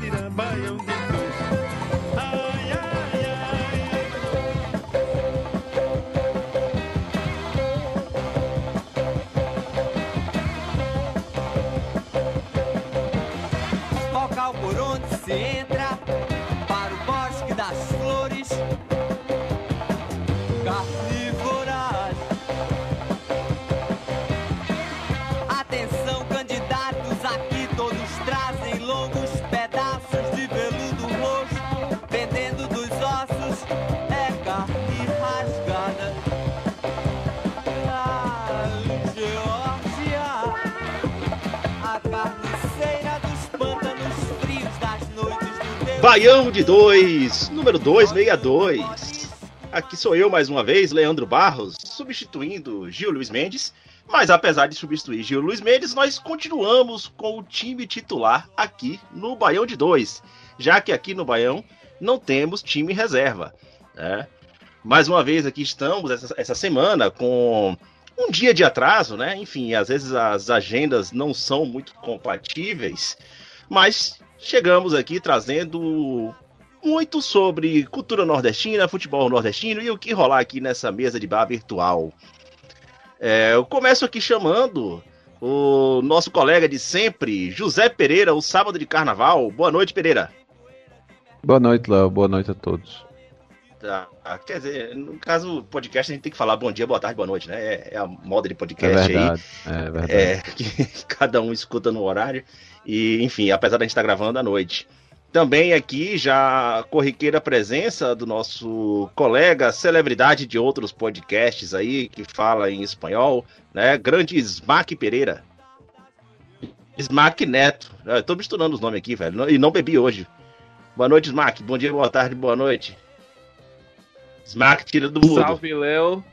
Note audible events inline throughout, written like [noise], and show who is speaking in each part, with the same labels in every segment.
Speaker 1: Que dirá Baião de Dois. Ai, ai, ai.
Speaker 2: Local por onde se entra
Speaker 3: Baião de 2, número 262. Aqui sou eu mais uma vez, Leandro Barros, substituindo Gil Luiz Mendes. Mas apesar de substituir Gil Luiz Mendes, nós continuamos com o time titular aqui no Baião de 2, já que aqui no Baião não temos time reserva. né? Mais uma vez aqui estamos essa, essa semana com um dia de atraso, né? Enfim, às vezes as agendas não são muito compatíveis, mas chegamos aqui trazendo muito sobre cultura nordestina, futebol nordestino e o que rolar aqui nessa mesa de bar virtual. É, eu começo aqui chamando o nosso colega de sempre, José Pereira, o sábado de carnaval. Boa noite, Pereira.
Speaker 4: Boa noite, Léo. Boa noite a todos.
Speaker 3: Tá, quer dizer, no caso podcast a gente tem que falar bom dia, boa tarde, boa noite, né? É, é a moda de
Speaker 4: É
Speaker 3: podcast aí.
Speaker 4: verdade. É verdade.
Speaker 3: É, [laughs] que cada um escuta no horário. E, enfim, apesar da gente estar gravando à noite. Também aqui já corriqueira presença do nosso colega, celebridade de outros podcasts aí, que fala em espanhol, né? Grande Smack Pereira. Smack Neto. Eu tô misturando os nomes aqui, velho. E não bebi hoje. Boa noite, Smack. Bom dia, boa tarde, boa noite. Smack tira do mudo.
Speaker 5: Salve, Léo.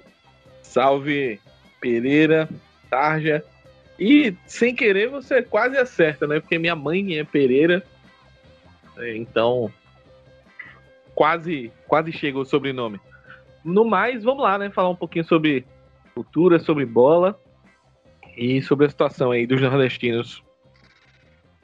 Speaker 5: Salve, Pereira, Tarja. E sem querer você quase acerta, né? Porque minha mãe é Pereira. É, Então, quase, quase chegou o sobrenome. No mais, vamos lá, né? Falar um pouquinho sobre cultura, sobre bola e sobre a situação aí dos nordestinos.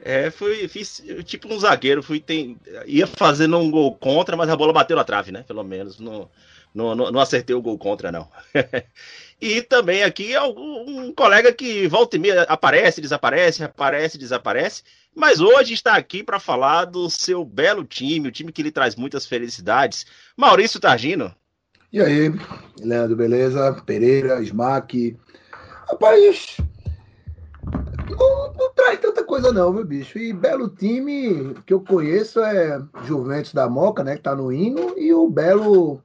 Speaker 3: É, fui, fiz tipo um zagueiro, fui tem, ia fazendo um gol contra, mas a bola bateu na trave, né? Pelo menos não, não, não, não acertei o gol contra, não. [laughs] e também aqui um colega que volta e meia aparece, desaparece, aparece, desaparece, mas hoje está aqui para falar do seu belo time, o time que lhe traz muitas felicidades. Maurício Targino.
Speaker 6: E aí, Leandro, beleza? Pereira, Smack. Rapaz, não, não traz tanta coisa não, meu bicho. E belo time que eu conheço é Juventus da Moca, né? Que tá no hino, e o belo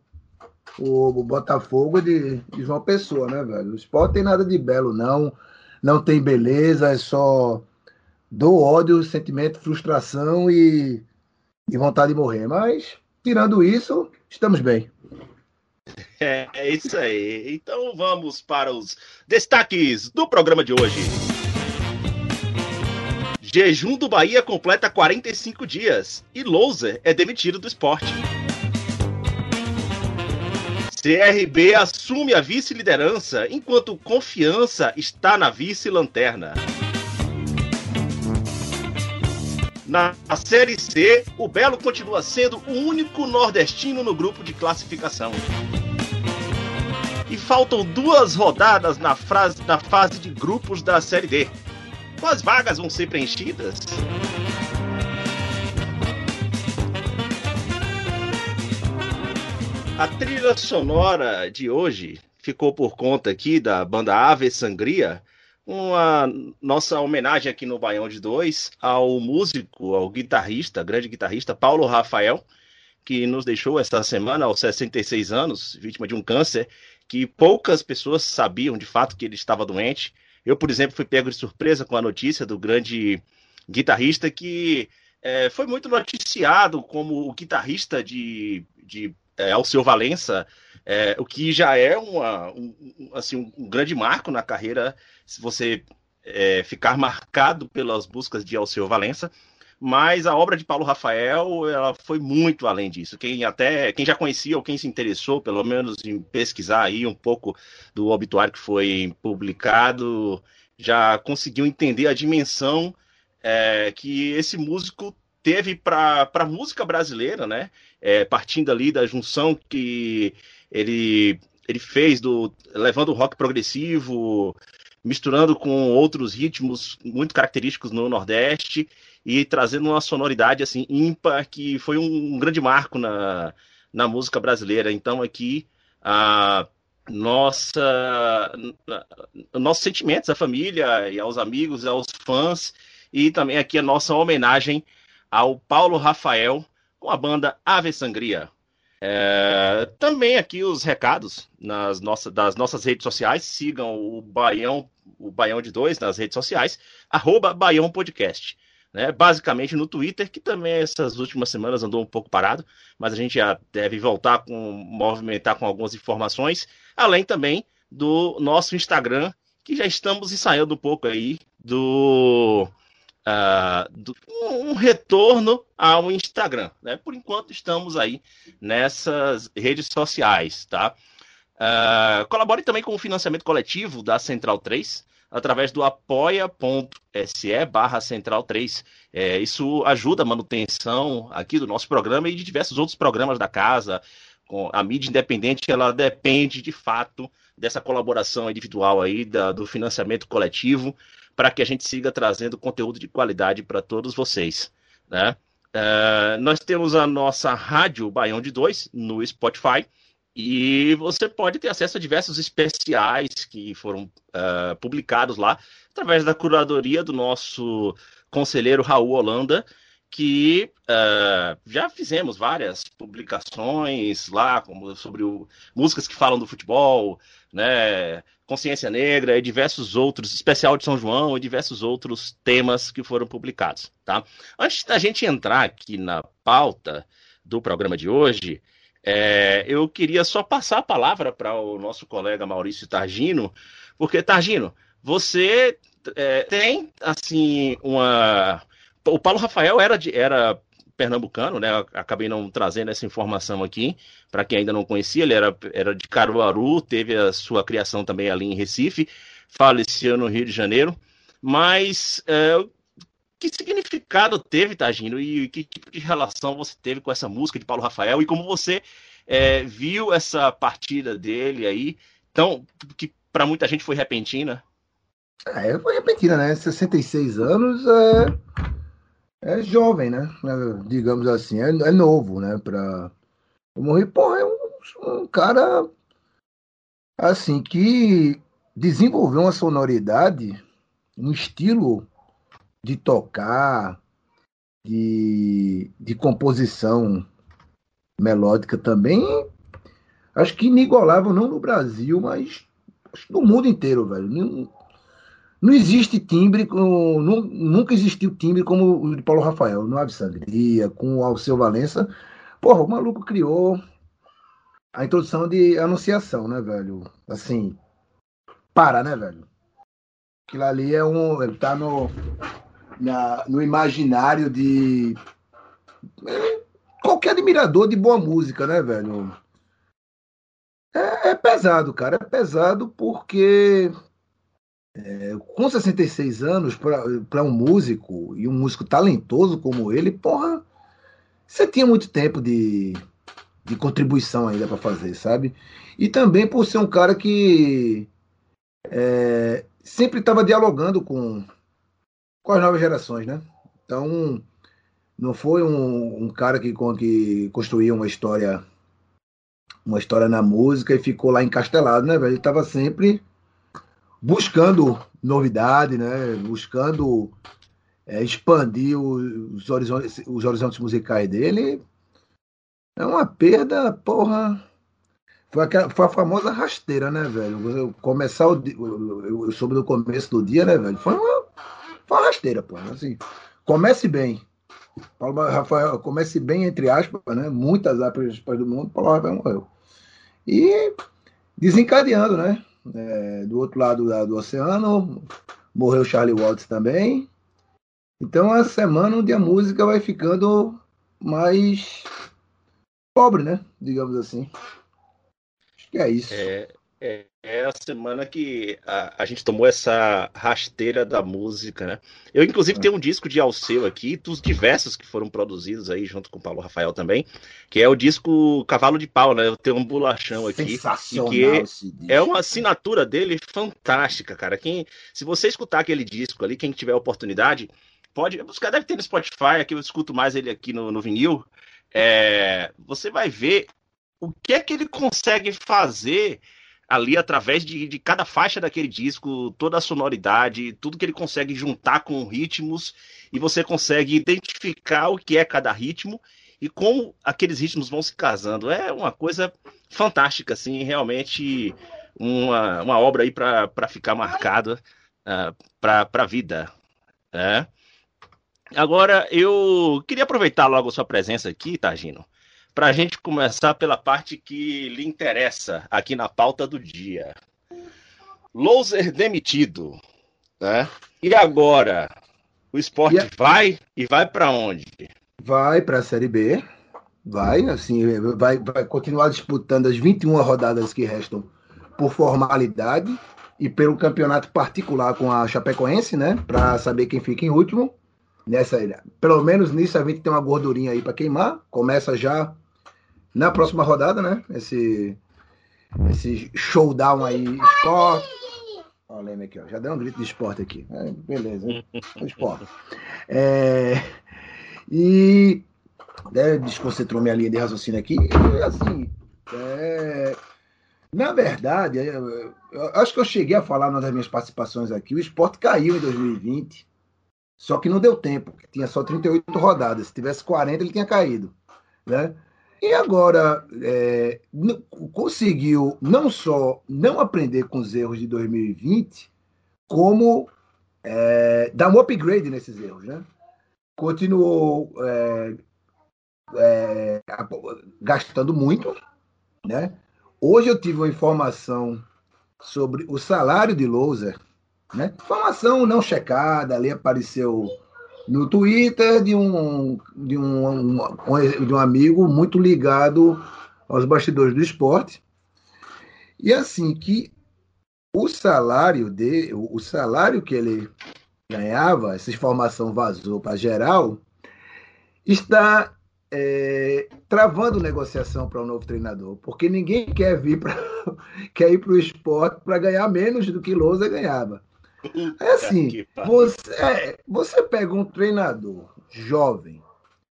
Speaker 6: o Botafogo de, de João Pessoa, né, velho? O esporte tem nada de belo, não. Não tem beleza, é só dor, ódio, sentimento, frustração e, e vontade de morrer. Mas, tirando isso, estamos bem.
Speaker 3: É, é isso aí. Então vamos para os destaques do programa de hoje. Jejum do Bahia completa 45 dias e Louser é demitido do esporte. CRB assume a vice-liderança enquanto Confiança está na vice-lanterna. Na Série C, o Belo continua sendo o único nordestino no grupo de classificação. E faltam duas rodadas na, frase- na fase de grupos da Série D. Quais vagas vão ser preenchidas? A trilha sonora de hoje ficou por conta aqui da banda Ave Sangria, uma nossa homenagem aqui no Baião de Dois ao músico, ao guitarrista, grande guitarrista Paulo Rafael, que nos deixou esta semana aos 66 anos, vítima de um câncer, que poucas pessoas sabiam de fato que ele estava doente. Eu, por exemplo, fui pego de surpresa com a notícia do grande guitarrista que é, foi muito noticiado como o guitarrista de, de é, Alceu Valença, é, o que já é uma, um, assim, um grande marco na carreira, se você é, ficar marcado pelas buscas de Alceu Valença. Mas a obra de Paulo Rafael ela foi muito além disso. Quem até quem já conhecia ou quem se interessou, pelo menos em pesquisar aí um pouco do obituário que foi publicado, já conseguiu entender a dimensão é, que esse músico teve para a música brasileira, né? É, partindo ali da junção que ele, ele fez do levando o rock progressivo, misturando com outros ritmos muito característicos no Nordeste e trazendo uma sonoridade assim ímpar que foi um, grande marco na, na música brasileira. Então aqui a nossa nossos sentimentos à família e aos amigos, aos fãs e também aqui a nossa homenagem ao Paulo Rafael com a banda Ave Sangria. É, também aqui os recados nas nossas, das nossas redes sociais. Sigam o Baião, o Baião de Dois nas redes sociais, arroba Baião Podcast. Né? Basicamente no Twitter, que também essas últimas semanas andou um pouco parado, mas a gente já deve voltar com movimentar com algumas informações, além também do nosso Instagram, que já estamos ensaiando um pouco aí do uh, do, um retorno ao Instagram. Né? Por enquanto estamos aí nessas redes sociais, tá? Uh, colabore também com o financiamento coletivo da Central 3 através do apoia.se barra Central 3. É, isso ajuda a manutenção aqui do nosso programa e de diversos outros programas da casa. A mídia independente, ela depende de fato dessa colaboração individual aí, da, do financiamento coletivo para que a gente siga trazendo conteúdo de qualidade para todos vocês. Né? Uh, nós temos a nossa rádio Baião de 2 no Spotify e você pode ter acesso a diversos especiais que foram uh, publicados lá através da curadoria do nosso conselheiro Raul Holanda, que uh, já fizemos várias publicações lá como sobre o, músicas que falam do futebol, né, Consciência Negra e diversos outros, especial de São João e diversos outros temas que foram publicados, tá? Antes da gente entrar aqui na pauta do programa de hoje, é, eu queria só passar a palavra para o nosso colega Maurício Targino, porque Targino, você é, tem assim uma, o Paulo Rafael era de, era pernambucano, né? acabei não trazendo essa informação aqui para quem ainda não conhecia. Ele era, era de Caruaru, teve a sua criação também ali em Recife, faleceu no Rio de Janeiro. Mas é, que significado teve, Tagino, e que tipo de relação você teve com essa música de Paulo Rafael e como você é, viu essa partida dele aí, tão, que para muita gente foi repentina?
Speaker 6: É, foi repentina, né? 66 anos é é jovem, né? É, digamos assim, é, é novo, né? Pra... O Morri, porra, é um, um, cara assim que desenvolveu uma sonoridade, um estilo de tocar, de, de composição melódica também, acho que inigualável não no Brasil, mas no mundo inteiro, velho. Não existe timbre, com, nunca existiu timbre como o de Paulo Rafael, no Ave Sangria, com o Alceu Valença. Porra, o maluco criou a introdução de anunciação, né, velho? Assim, para, né, velho? Aquilo ali é um. Ele tá no, na, no imaginário de. É, qualquer admirador de boa música, né, velho? É, é pesado, cara. É pesado porque é, com 66 anos, para um músico, e um músico talentoso como ele, porra, você tinha muito tempo de, de contribuição ainda para fazer, sabe? E também por ser um cara que é, sempre estava dialogando com, com as novas gerações, né? Então, não foi um, um cara que, que construía uma história uma história na música e ficou lá encastelado, né, velho? Ele estava sempre buscando novidade, né? buscando é, expandir os horizontes, os horizontes musicais dele. É uma perda, porra. Foi, aquela, foi a famosa rasteira, né, velho? Começar o eu soube no começo do dia, né, velho? Foi uma, uma rasteira, porra. Assim, comece bem. Paulo Rafael, comece bem, entre aspas, né? Muitas aspas do mundo, Paulo Rafael morreu. E desencadeando, né? É, do outro lado do oceano, morreu Charlie Watts também. Então a semana onde a música vai ficando mais pobre, né? Digamos assim. Acho que é isso.
Speaker 3: É, é, é a semana que a, a, gente tomou essa rasteira da música, né? Eu, inclusive, é. tenho um disco de Alceu aqui, dos diversos que foram produzidos aí, junto com o Paulo Rafael também, que é o disco Cavalo de Pau, né? Eu tenho um bolachão aqui.
Speaker 6: Sensacional
Speaker 3: que é uma assinatura dele fantástica, cara. Quem, se você escutar aquele disco ali, quem tiver oportunidade, pode. Os caras devem ter no Spotify, aqui eu escuto mais ele aqui no, no vinil. É, você vai ver o que é que ele consegue fazer ali através de, de cada faixa daquele disco, toda a sonoridade, tudo que ele consegue juntar com ritmos e você consegue identificar o que é cada ritmo e como aqueles ritmos vão se casando. É uma coisa fantástica, assim, realmente uma, uma obra aí para ficar marcada uh, ah, para a vida. Né? Agora, eu queria aproveitar logo a sua presença aqui, Targino, para a gente começar pela parte que lhe interessa aqui na pauta do dia. Loser demitido, né? E agora, o esporte e a... vai e vai para onde?
Speaker 6: Vai para a Série B, vai, assim, vai, vai continuar disputando as 21 rodadas que restam por formalidade e pelo campeonato particular com a Chapecoense, né? Para saber quem fica em último. Nessa, pelo menos nisso a gente tem uma gordurinha aí para queimar. Começa já na próxima rodada, né? Esse, esse showdown aí, esporte. Olha, aqui, ó. Já deu um grito de esporte aqui. É, beleza, hein? esporte. É, e né, desconcentrou minha linha de raciocínio aqui. E, assim, é, na verdade, eu, eu, acho que eu cheguei a falar numa das minhas participações aqui. O esporte caiu em 2020, só que não deu tempo. Tinha só 38 rodadas. Se tivesse 40, ele tinha caído. Né? E agora é, conseguiu não só não aprender com os erros de 2020, como é, dar um upgrade nesses erros, né? Continuou é, é gastando muito, né? Hoje eu tive uma informação sobre o salário de Loser, né? Informação não checada, ali apareceu no Twitter de um, de um, de um amigo muito ligado aos bastidores do esporte. E assim que o salário dele, o salário que ele ganhava, essa informação vazou para geral, está é, travando negociação para o um novo treinador, porque ninguém quer vir para [laughs] quer ir para o esporte para ganhar menos do que Lousa ganhava. É assim, você, é, você pega um treinador jovem,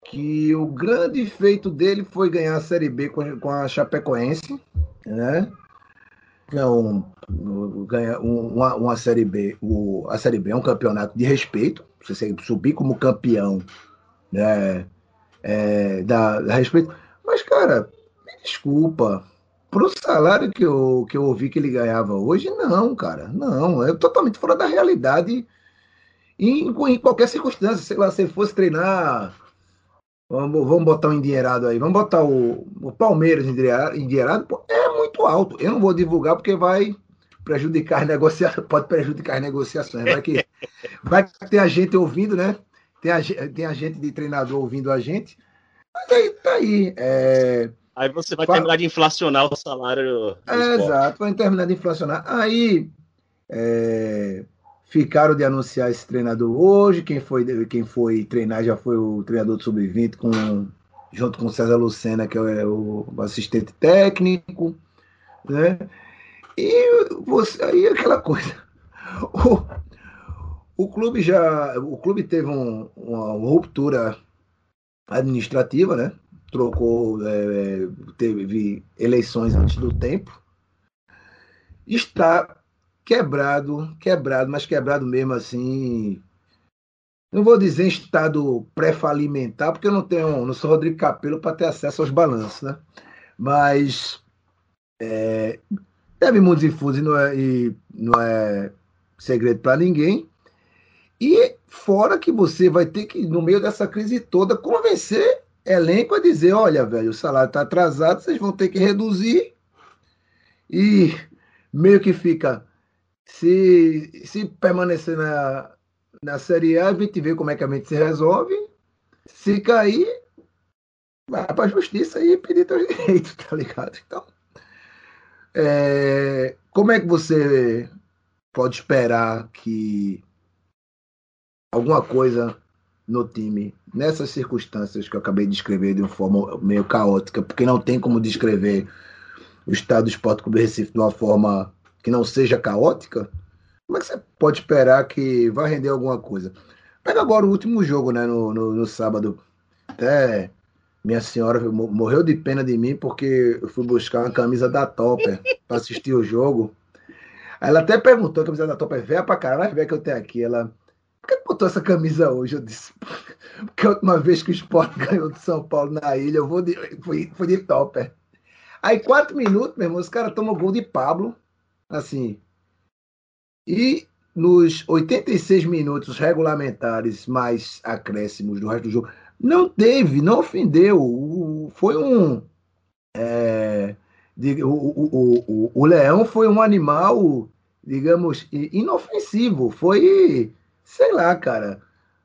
Speaker 6: que o grande feito dele foi ganhar a Série B com, a Chapecoense, né? Então, ganha uma, uma Série B. O, a Série B é um campeonato de respeito. Você subir como campeão, né? É, dá, dá respeito. Mas, cara, me desculpa pro salário que eu, que eu ouvi que ele ganhava hoje, não, cara. Não, é totalmente fora da realidade em, em qualquer circunstância. Sei lá, se ele fosse treinar. Vamos, vamos botar um endinheirado aí. Vamos botar o, o Palmeiras endinheirado. Pô, é muito alto. Eu não vou divulgar porque vai prejudicar negociações. [laughs] Pode prejudicar as negociações. Vai que, vai ter a gente ouvindo, né? Tem a, tem a gente de treinador ouvindo a gente. Mas aí tá aí. É,
Speaker 3: Aí você vai terminar de inflacionar o salário.
Speaker 6: É, exato, vai terminar de inflacionar. Aí é, ficaram de anunciar esse treinador hoje. Quem foi, quem foi treinar já foi o treinador do Sub-20 com, junto com o César Lucena, que é o, o assistente técnico. Né? E você, aí aquela coisa. O, o clube já. O clube teve um, uma ruptura administrativa, né? Trocou, é, teve eleições antes do tempo, está quebrado, quebrado, mas quebrado mesmo assim. Não vou dizer estado pré-falimentar, porque eu não tenho, não sou Rodrigo Capelo para ter acesso aos balanços, né? Mas é, deve muitos infusos e não é, e não é segredo para ninguém. E fora que você vai ter que, no meio dessa crise toda, convencer elenco a dizer, olha, velho, o salário está atrasado, vocês vão ter que reduzir. E meio que fica, se, se permanecer na, na Série A, a gente vê como é que a gente se resolve. Se cair, vai para a justiça e pedir teu [laughs] direito, tá ligado? Então, é, como é que você pode esperar que alguma coisa no time, nessas circunstâncias que eu acabei de descrever de uma forma meio caótica, porque não tem como descrever o estado do Esporte Clube Recife de uma forma que não seja caótica, como é que você pode esperar que vai render alguma coisa? Pega agora o último jogo, né, no, no, no sábado. Até minha senhora morreu de pena de mim porque eu fui buscar uma camisa da Topper [laughs] para assistir o jogo. Aí ela até perguntou, a camisa da Topper é velha pra caralho, vai ver que eu tenho aqui. Ela, por que botou essa camisa hoje? Eu disse, porque a última vez que o Sport [laughs] ganhou de São Paulo na ilha, eu vou de, fui, fui de Topper. Aí, quatro minutos, meu irmão, os caras tomam gol de Pablo, assim. E nos 86 minutos regulamentares mais acréscimos do resto do jogo, não teve, não ofendeu. Foi um. É, o, o, o, o leão foi um animal, digamos, inofensivo. Foi, sei lá, cara.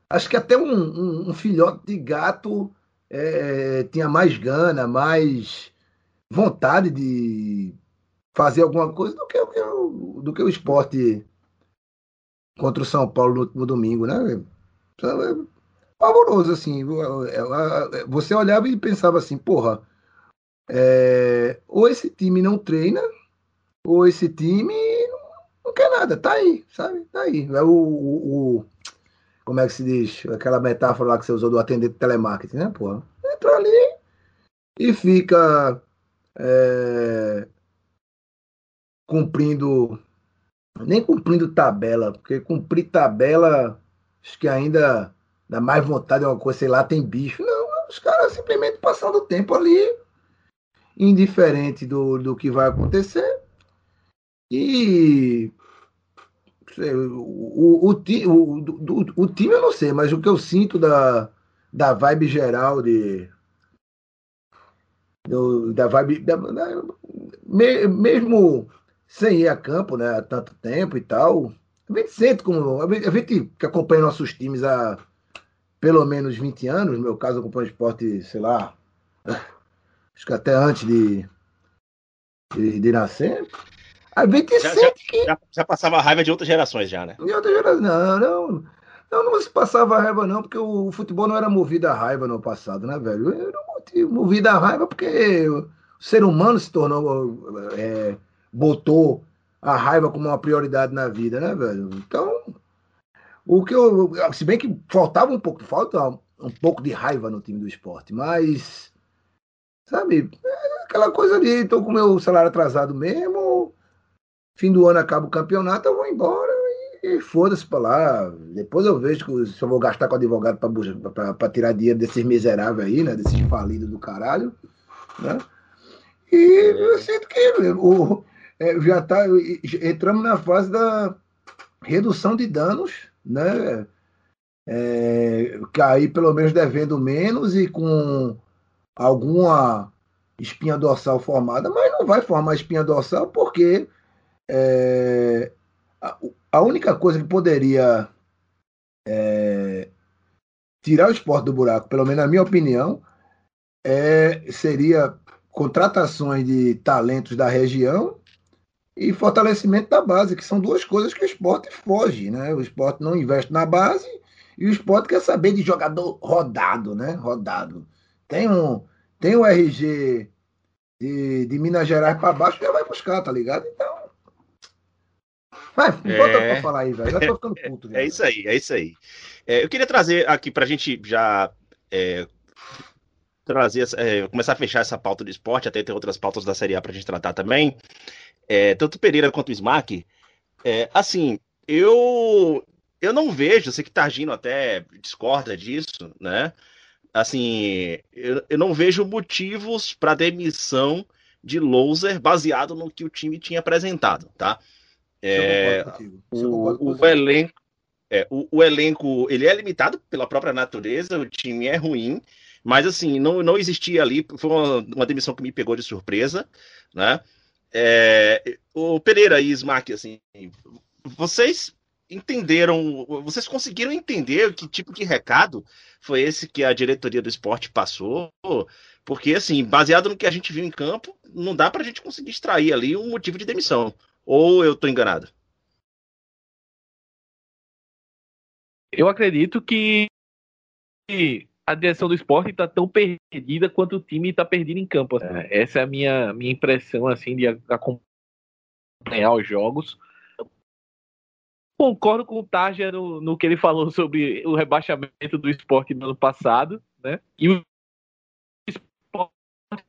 Speaker 6: Acho que até um, um, um filhote de gato é, tinha mais gana, mais vontade de fazer alguma coisa do que, o, do que o esporte contra o São Paulo no último domingo, né? pavoroso, assim. Você olhava e pensava assim, porra, é, ou esse time não treina, ou esse time não, quer nada, tá aí, sabe? Tá aí. É o, o, o, como é que se diz? Aquela metáfora lá que você usou do atendente de telemarketing, né, porra? Entra ali e fica é, cumprindo, nem cumprindo tabela, porque cumprir tabela, acho que ainda dá mais vontade de uma coisa, sei lá, tem bicho. Não, os caras simplesmente passando o tempo ali, indiferente do, do que vai acontecer. E o, o, o, o, o, time eu não sei, mas o que eu sinto da, da vibe geral de. Da vibe. Mesmo sem ir a campo né, há tanto tempo e tal, a gente sente como. A gente que acompanha nossos times há pelo menos 20 anos, no meu caso eu acompanho esporte, sei lá, acho que até antes de, de, de nascer. A
Speaker 3: já,
Speaker 6: sente
Speaker 3: já, que. Já, já, passava raiva de outras gerações, já, né?
Speaker 6: De outras gerações, não, não. Não, não se passava raiva, não, porque o futebol não era movido a raiva no passado, né, velho? Era movido a raiva porque o ser humano se tornou. É, botou a raiva como uma prioridade na vida, né, velho? Então, o que eu. Se bem que faltava um pouco, falta um pouco de raiva no time do esporte, mas. Sabe, é aquela coisa ali, tô com meu salário atrasado mesmo. Fim do ano acaba o campeonato, eu vou embora e, e foda-se pra lá. Depois eu vejo se eu vou gastar com advogado para tirar dinheiro desses miseráveis aí, né? Desses falidos do caralho. Né? E eu sinto que o, é, já tá. Entramos na fase da redução de danos né? É, cair pelo menos devendo menos e com alguma espinha dorsal formada, mas não vai formar espinha dorsal porque é, a, única coisa que poderia é, tirar o esporte do buraco, pelo menos na minha opinião, é, seria contratações de talentos da região e fortalecimento da base, que são duas coisas que o esporte foge, né? O esporte não investe na base e o esporte quer saber de jogador rodado, né? Rodado. Tem um, tem o RG de, de Minas Gerais para baixo, já vai buscar, tá ligado? Então. Vai, bota é... pra falar aí, velho. Já tô ficando [laughs] puto.
Speaker 3: É isso aí, é isso aí. É, eu queria trazer aqui pra gente já. É, trazer, é, começar a fechar essa pauta do esporte, até ter outras pautas da Série A pra gente tratar também é, tanto o Pereira quanto o Smack, é, assim, eu eu não vejo, sei que Targino até discorda disso, né? Assim, eu, eu não vejo motivos para demissão de Loser baseado no que o time tinha apresentado, tá? É, o, o elenco é, o, o, elenco ele é limitado pela própria natureza, o time é ruim, mas assim, não, não existia ali, foi uma, uma demissão que me pegou de surpresa, né? É, o Pereira e Smack, assim, vocês entenderam, vocês conseguiram entender que tipo de recado foi esse que a diretoria do esporte passou? Porque, assim, baseado no que a gente viu em campo, não dá para a gente conseguir extrair ali um motivo de demissão. Ou eu estou enganado?
Speaker 5: Eu acredito que a direção do esporte está tão perdida quanto o time está perdido em campo. Assim. É, essa é a minha, minha impressão assim de acompanhar os jogos. Concordo com o Tarja no, no que ele falou sobre o rebaixamento do esporte no ano passado, né? E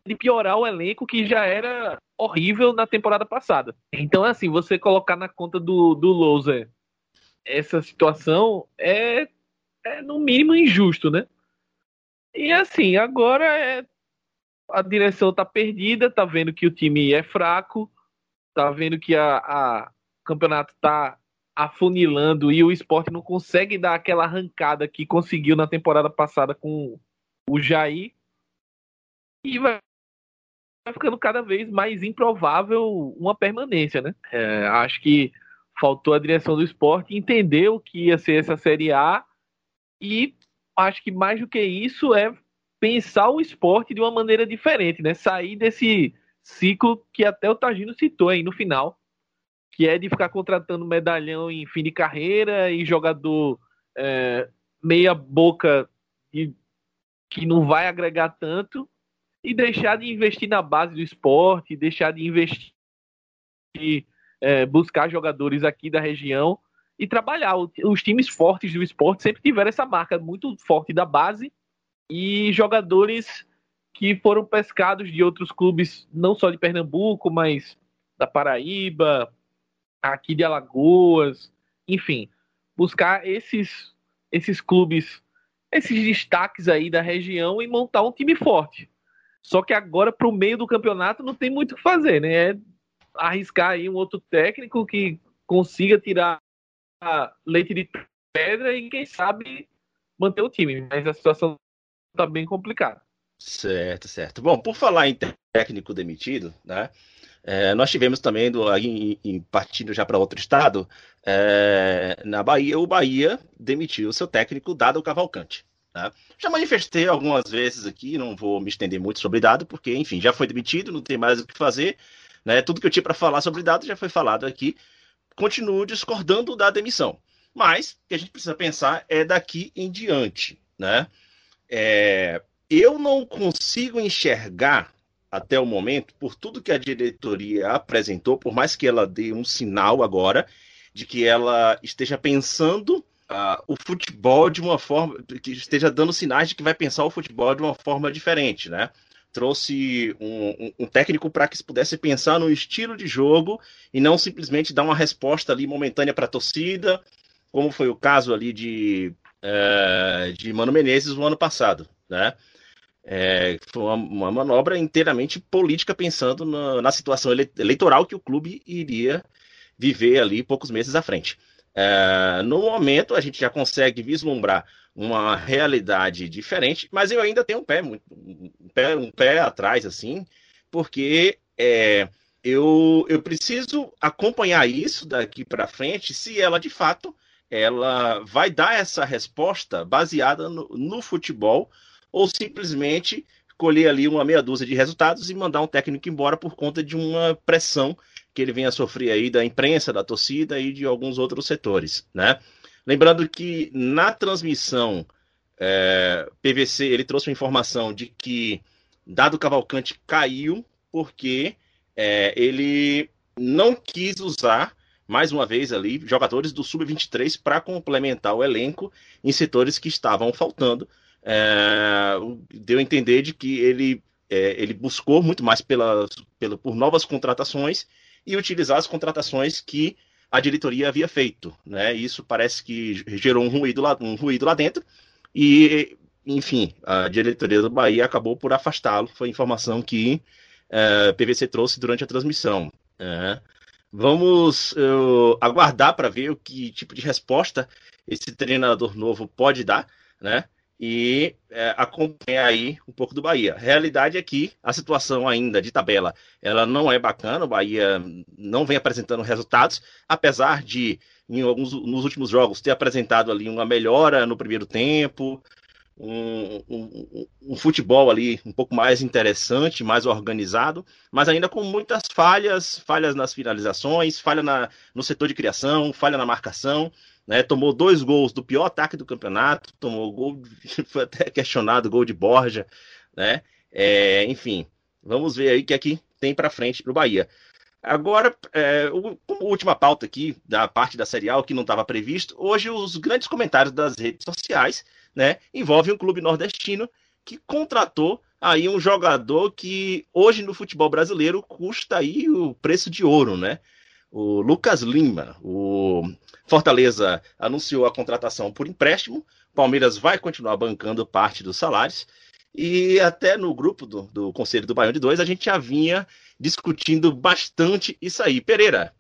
Speaker 5: de piorar o elenco que já era horrível na temporada passada. Então, assim, você colocar na conta do, do Loser essa situação é, é no mínimo injusto, né? E assim, agora é, a direção tá perdida, tá vendo que o time é fraco, tá vendo que a, a campeonato tá afunilando e o esporte não consegue dar aquela arrancada que conseguiu na temporada passada com o Jair. E vai, ficando cada vez mais improvável uma permanência, né? É, acho que faltou a direção do esporte entender o que ia ser essa Série A e acho que mais do que isso é pensar o esporte de uma maneira diferente, né? Sair desse ciclo que até o Tagino citou aí no final, que é de ficar contratando medalhão em fim de carreira e jogador é, meia boca e, que não vai agregar tanto e deixar de investir na base do esporte, deixar de investir, é, buscar jogadores aqui da região e trabalhar. Os times fortes do esporte sempre tiveram essa marca muito forte da base e jogadores que foram pescados de outros clubes, não só de Pernambuco, mas da Paraíba, aqui de Alagoas, enfim, buscar esses esses clubes, esses destaques aí da região e montar um time forte. Só que agora para o meio do campeonato não tem muito o que fazer, né? É arriscar aí um outro técnico que consiga tirar leite de pedra e quem sabe manter o time, mas a situação está bem complicada.
Speaker 3: Certo, certo. Bom, por falar em técnico demitido, né? É, nós tivemos também, do, em, em, partindo já para outro estado, é, na Bahia, o Bahia demitiu seu técnico, Dado Cavalcante. Né? Já manifestei algumas vezes aqui, não vou me estender muito sobre Dado, porque, enfim, já foi demitido, não tem mais o que fazer. Né? Tudo que eu tinha para falar sobre Dado já foi falado aqui continuo discordando da demissão. Mas o que a gente precisa pensar é daqui em diante. Né? É, eu não consigo enxergar até o momento, por tudo que a diretoria apresentou, por mais que ela dê um sinal agora de que ela esteja pensando uh, o futebol de uma forma, que esteja dando sinais de que vai pensar o futebol de uma forma diferente, né? trouxe um, um, técnico para que se pudesse pensar no estilo de jogo e não simplesmente dar uma resposta ali momentânea para a torcida, como foi o caso ali de, é, de Mano Menezes no ano passado, né? É, foi uma, uma, manobra inteiramente política, pensando na, na situação ele, eleitoral que o clube iria viver ali poucos meses à frente. É, no momento, a gente já consegue vislumbrar uma realidade diferente, mas eu ainda tenho um pé, muito, um pé, um pé atrás, assim, porque é, eu, eu preciso acompanhar isso daqui para frente, se ela de fato ela vai dar essa resposta baseada no, no futebol ou simplesmente colher ali uma meia dúzia de resultados e mandar um técnico embora por conta de uma pressão que ele venha a sofrer aí da imprensa, da torcida e de alguns outros setores, né? Lembrando que na transmissão é, PVC ele trouxe uma informação de que Dado Cavalcante caiu porque é, ele não quis usar mais uma vez ali jogadores do sub-23 para complementar o elenco em setores que estavam faltando. É, deu a entender de que ele, é, ele buscou muito mais pela, pela, por novas contratações e utilizar as contratações que a diretoria havia feito. Né? Isso parece que gerou um ruído lá, um ruído lá dentro e, enfim, a diretoria do Bahia acabou por afastá-lo. Foi a informação que uh, é, PVC trouxe durante a transmissão. Uh, Vamos aguardar para ver o que tipo de resposta esse treinador novo pode dar, né? E é, acompanhar aí um pouco do Bahia. Realidade é que a situação ainda de tabela ela não é bacana. O Bahia não vem apresentando resultados, apesar de em alguns nos últimos jogos ter apresentado ali uma melhora no primeiro tempo, um, um, um, futebol ali um pouco mais interessante, mais organizado, mas ainda com muitas falhas, falhas nas finalizações, falha na, no setor de criação, falha na marcação, né? Tomou dois gols do pior ataque do campeonato, tomou gol, [laughs] foi até questionado gol de Borja, né? É, enfim, vamos ver aí o que é que tem para frente no Bahia. Agora, é, como última pauta aqui da parte da o que não estava previsto, hoje os grandes comentários das redes sociais né, envolve um clube nordestino que contratou aí um jogador que hoje no futebol brasileiro custa aí o preço de ouro, né? O Lucas Lima, o Fortaleza anunciou a contratação por empréstimo, Palmeiras vai continuar bancando parte dos salários e até no grupo do, do Conselho do Baião de Dois a gente já vinha discutindo bastante isso aí. Pereira,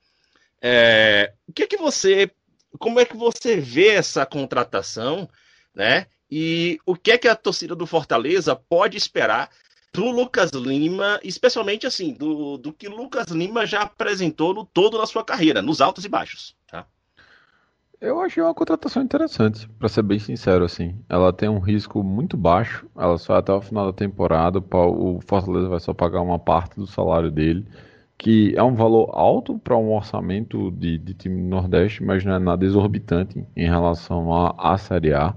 Speaker 3: é, o que é que você, como é que você vê essa contratação? né? E o que é que a torcida do Fortaleza pode esperar do Lucas Lima, especialmente assim, do, do que Lucas Lima já apresentou no todo na sua carreira, nos altos e baixos, tá?
Speaker 4: Eu achei uma contratação interessante, para ser bem sincero, assim. Ela tem um risco muito baixo, ela só até o final da temporada, o Fortaleza vai só pagar uma parte do salário dele, que é um valor alto para um orçamento de, de time do Nordeste, mas não é nada exorbitante em relação à, à Série A.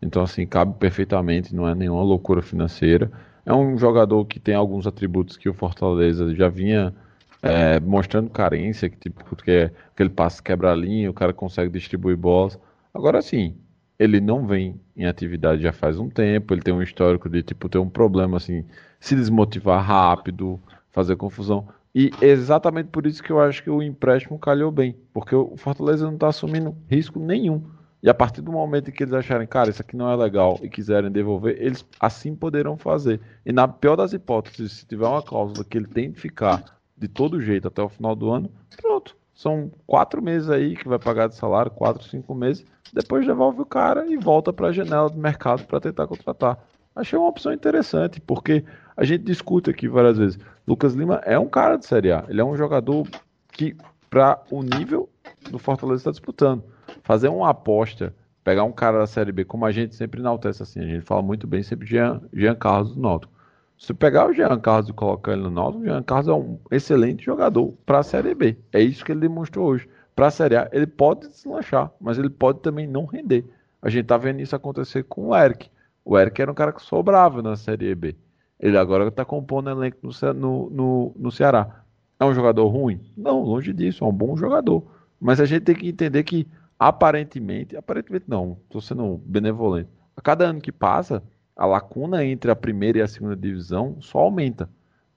Speaker 4: Então, assim, cabe perfeitamente, não é nenhuma loucura financeira. É um jogador que tem alguns atributos que o Fortaleza já vinha é, mostrando carência, que tipo, que é aquele passe quebra-linha, o cara consegue distribuir bolas. Agora sim, ele não vem em atividade já faz um tempo, ele tem um histórico de tipo ter um problema assim, se desmotivar rápido, fazer confusão. E exatamente por isso que eu acho que o empréstimo calhou bem, porque o Fortaleza não está assumindo risco nenhum. E a partir do momento que eles acharem, cara, isso aqui não é legal e quiserem devolver, eles assim poderão fazer. E na pior das hipóteses, se tiver uma cláusula que ele tem de ficar de todo jeito até o final do ano, pronto. São quatro meses aí que vai pagar de salário, quatro, cinco meses. Depois devolve o cara e volta para a janela do mercado para tentar contratar. Achei uma opção interessante, porque a gente discute aqui várias vezes. Lucas Lima é um cara de Série A. Ele é um jogador que, para o nível do Fortaleza está disputando fazer uma aposta, pegar um cara da Série B, como a gente sempre enaltece assim, a gente fala muito bem sempre de Jean, Jean Carlos do Náutico. Se pegar o Jean Carlos e colocar ele no Náutico, o Jean Carlos é um excelente jogador para a Série B. É isso que ele demonstrou hoje. Para a Série A, ele pode deslanchar, mas ele pode também não render. A gente tá vendo isso acontecer com o Eric. O Eric era um cara que sobrava na Série B. Ele agora está compondo elenco no, no, no Ceará. É um jogador ruim? Não, longe disso, é um bom jogador. Mas a gente tem que entender que aparentemente, aparentemente não, estou sendo benevolente. A cada ano que passa, a lacuna entre a primeira e a segunda divisão só aumenta.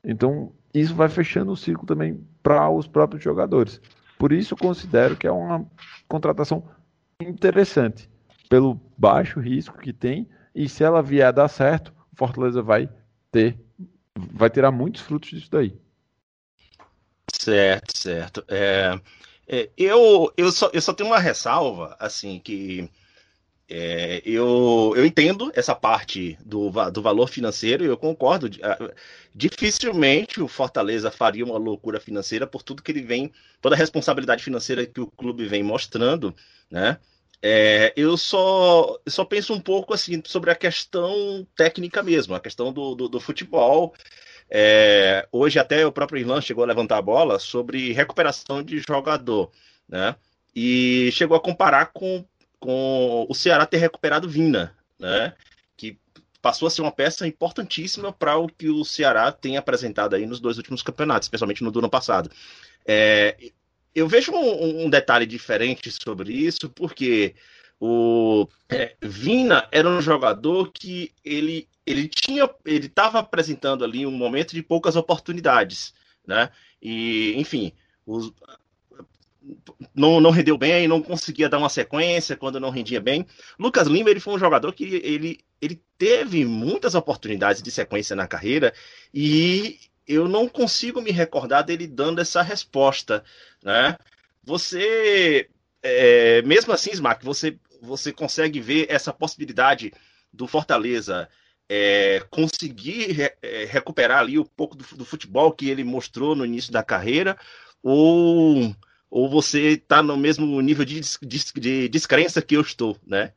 Speaker 4: Então, isso vai fechando o ciclo também para os próprios jogadores. Por isso, considero que é uma contratação interessante, pelo baixo risco que tem, e se ela vier a dar certo, o Fortaleza vai ter, vai tirar muitos frutos disso daí.
Speaker 3: Certo, certo. É, é, eu, eu, só, eu só tenho uma ressalva, assim, que é, eu, eu entendo essa parte do, do valor financeiro e eu concordo. Dificilmente o Fortaleza faria uma loucura financeira por tudo que ele vem, toda a responsabilidade financeira que o clube vem mostrando, né? É, eu só, eu só penso um pouco assim sobre a questão técnica mesmo, a questão do, do, do futebol. É, hoje até o próprio Irlan chegou a levantar a bola sobre recuperação de jogador, né? E chegou a comparar com, com o Ceará ter recuperado Vina, né? Que passou a ser uma peça importantíssima para o que o Ceará tem apresentado aí nos dois últimos campeonatos, especialmente no do ano passado. É, eu vejo um, um, detalhe diferente sobre isso, porque o é, Vina era um jogador que ele ele tinha, ele estava apresentando ali um momento de poucas oportunidades, né? E, enfim, os, não, não rendeu bem, não conseguia dar uma sequência quando não rendia bem. Lucas Lima ele foi um jogador que ele, ele teve muitas oportunidades de sequência na carreira e eu não consigo me recordar dele dando essa resposta, né? Você, é, mesmo assim, Smack, você, você consegue ver essa possibilidade do Fortaleza é, conseguir é, recuperar ali um pouco do, do, futebol que ele mostrou no início da carreira, ou, ou você está no mesmo nível de, de, de descrença que eu estou, né?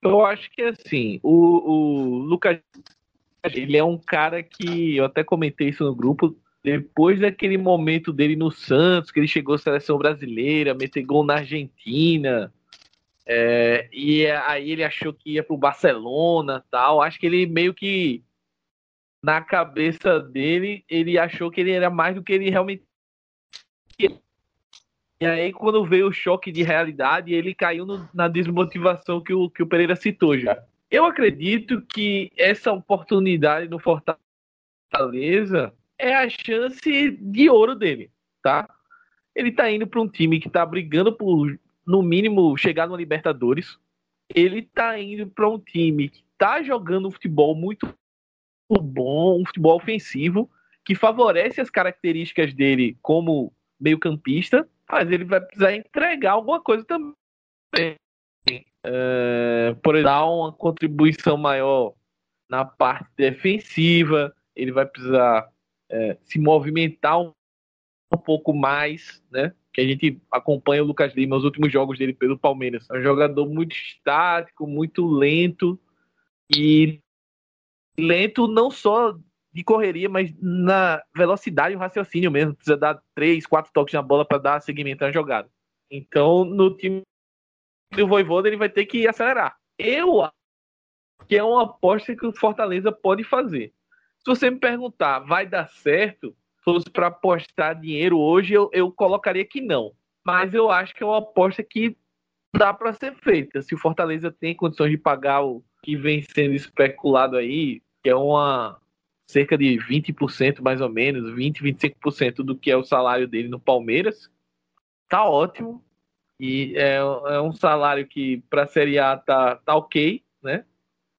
Speaker 5: Eu acho que assim, o, o Lucas, ele é um cara que eu até comentei isso no grupo. Depois daquele momento dele no Santos, que ele chegou à seleção brasileira, meteu gol na Argentina, é, e aí ele achou que ia pro Barcelona tal. Acho que ele meio que na cabeça dele, ele achou que ele era mais do que ele realmente e aí, quando veio o choque de realidade, ele caiu no, na desmotivação que o, que o Pereira citou já. Eu acredito que essa oportunidade no Fortaleza é a chance de ouro dele, tá? Ele tá indo para um time que tá brigando por, no mínimo, chegar no Libertadores. Ele tá indo para um time que tá jogando um futebol muito bom, um futebol ofensivo, que favorece as características dele como meio-campista mas ele vai precisar entregar alguma coisa também. É, por dar uma contribuição maior na parte defensiva, ele vai precisar é, se movimentar um, um, pouco mais, né? Que a gente acompanha o Lucas Lima, os últimos jogos dele pelo Palmeiras. É um jogador muito estático, muito lento e lento não só de correria, mas na velocidade e raciocínio mesmo. Precisa dar três, quatro toques na bola para dar seguimento à jogada. Então, no time do Voivoda, ele vai ter que acelerar. Eu acho que é uma aposta que o Fortaleza pode fazer. Se você me perguntar, vai dar certo? Se fosse para apostar dinheiro hoje, eu, eu colocaria que não. Mas eu acho que é uma aposta que dá para ser feita. Se o Fortaleza tem condições de pagar o que vem sendo especulado aí, que é uma cerca de 20% mais ou menos, 20, 25% do que é o salário dele no Palmeiras. Tá ótimo. E é, é um salário que para a Série A tá, tá ok, né?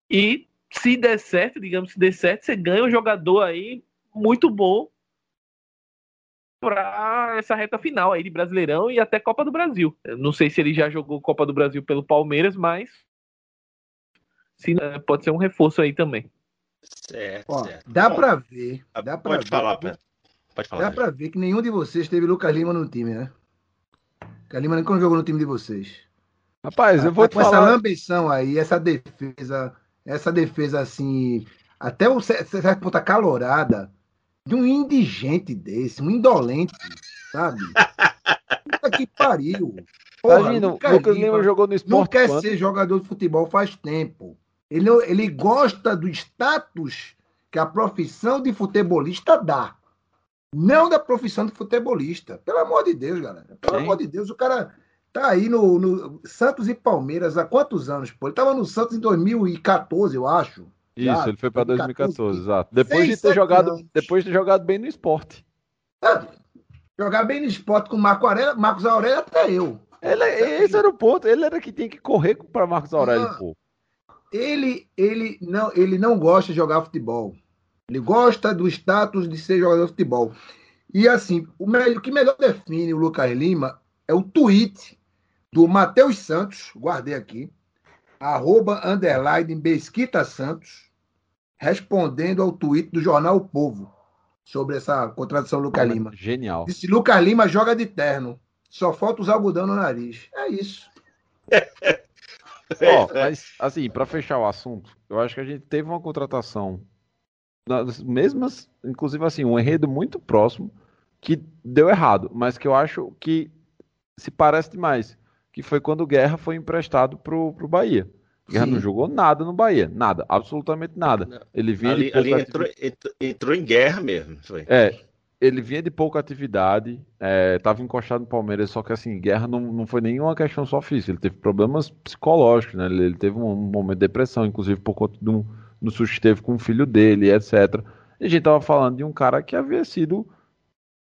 Speaker 5: E se der certo, digamos, se der certo, você ganha um jogador aí muito bom para essa reta final aí de Brasileirão e até Copa do Brasil. Eu não sei se ele já jogou Copa do Brasil pelo Palmeiras, mas sim, pode ser um reforço aí também.
Speaker 6: Certo, Ó, certo. Dá para ver.
Speaker 3: Ah,
Speaker 6: dá
Speaker 3: pode
Speaker 6: ver,
Speaker 3: falar, Pode falar.
Speaker 6: Dá para ver que nenhum de vocês teve Lucas Lima no time, né? Lucas Lima nunca jogou no time de vocês.
Speaker 4: Rapaz, eu vou
Speaker 6: tá
Speaker 4: te
Speaker 6: com
Speaker 4: falar.
Speaker 6: essa lambição aí, essa defesa, essa defesa assim, até o certo ponto calorada de um indigente desse, um indolente, sabe? Puta que pariu.
Speaker 4: Porra, tá vindo? Lucas, Lima jogou no esporte.
Speaker 6: Não quer quanto? ser jogador de futebol faz tempo. Ele, ele gosta do status que a profissão de futebolista dá. Não da profissão de futebolista. Pelo amor de Deus, galera. Pelo Sim. amor de Deus, o cara tá aí no, no, Santos e Palmeiras há quantos anos? Pô? Ele tava no Santos em 2014, eu acho.
Speaker 4: Isso, Já, ele foi para 2014, exato. Depois de ter jogado, anos. depois de ter jogado bem no esporte.
Speaker 6: É, jogar bem no esporte com Marco Aurélio, Marcos Aurélio até eu.
Speaker 4: Ele, esse era o ponto. Ele era que tinha que correr para Marcos Aurélio, pô
Speaker 6: ele, ele, não, ele não gosta de jogar futebol. Ele gosta do status de ser jogador de futebol. E assim, o, melhor, que melhor define o Lucas Lima é o tweet do Matheus Santos, guardei aqui, arroba underline Besquita Santos, respondendo ao tweet do jornal O Povo sobre essa contradição do Lucas Lima.
Speaker 4: Genial.
Speaker 6: Disse Lucas Lima joga de terno. Só falta usar algodão no nariz. É isso.
Speaker 4: Ó, [laughs] mas assim, para fechar o assunto, eu acho que a gente teve uma contratação nas mesmas, inclusive assim, um enredo muito próximo que deu errado, mas que eu acho que se parece demais, que foi quando o Guerra foi emprestado pro, pro Bahia. Guerra Sim. não jogou nada no Bahia, nada, absolutamente nada. Ele vinha
Speaker 3: ali, ali entrou, entrou, em guerra mesmo. Foi.
Speaker 4: É, ele vinha de pouca atividade, estava é, encostado no Palmeiras, só que assim, guerra não, não foi nenhuma questão só física, ele teve problemas psicológicos, né? Ele, ele teve um, um, momento de depressão, inclusive por conta de um, do susto que teve com o filho dele, etc. E a gente estava falando de um cara que havia sido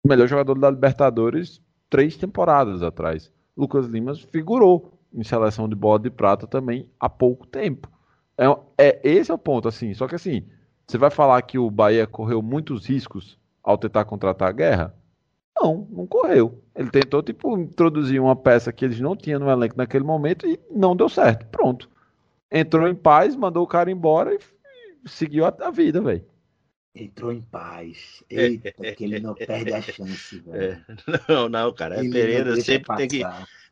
Speaker 4: o melhor jogador da Libertadores três temporadas atrás. Lucas Limas figurou em seleção de bola de prata também há pouco tempo. É, é, esse é o ponto, assim. Só que assim, você vai falar que o Bahia correu muitos riscos ao tentar contratar a guerra? Não, não correu. Ele tentou, tipo, introduzir uma peça que eles não tinham no elenco naquele momento e não deu certo. Pronto. Entrou em paz, mandou o cara embora e, e seguiu a, a vida, velho.
Speaker 6: Entrou em paz. Eita, que ele não perde a chance, [laughs] velho.
Speaker 3: É. Não, não, cara.
Speaker 6: Ele não
Speaker 3: Pereira sempre tem que.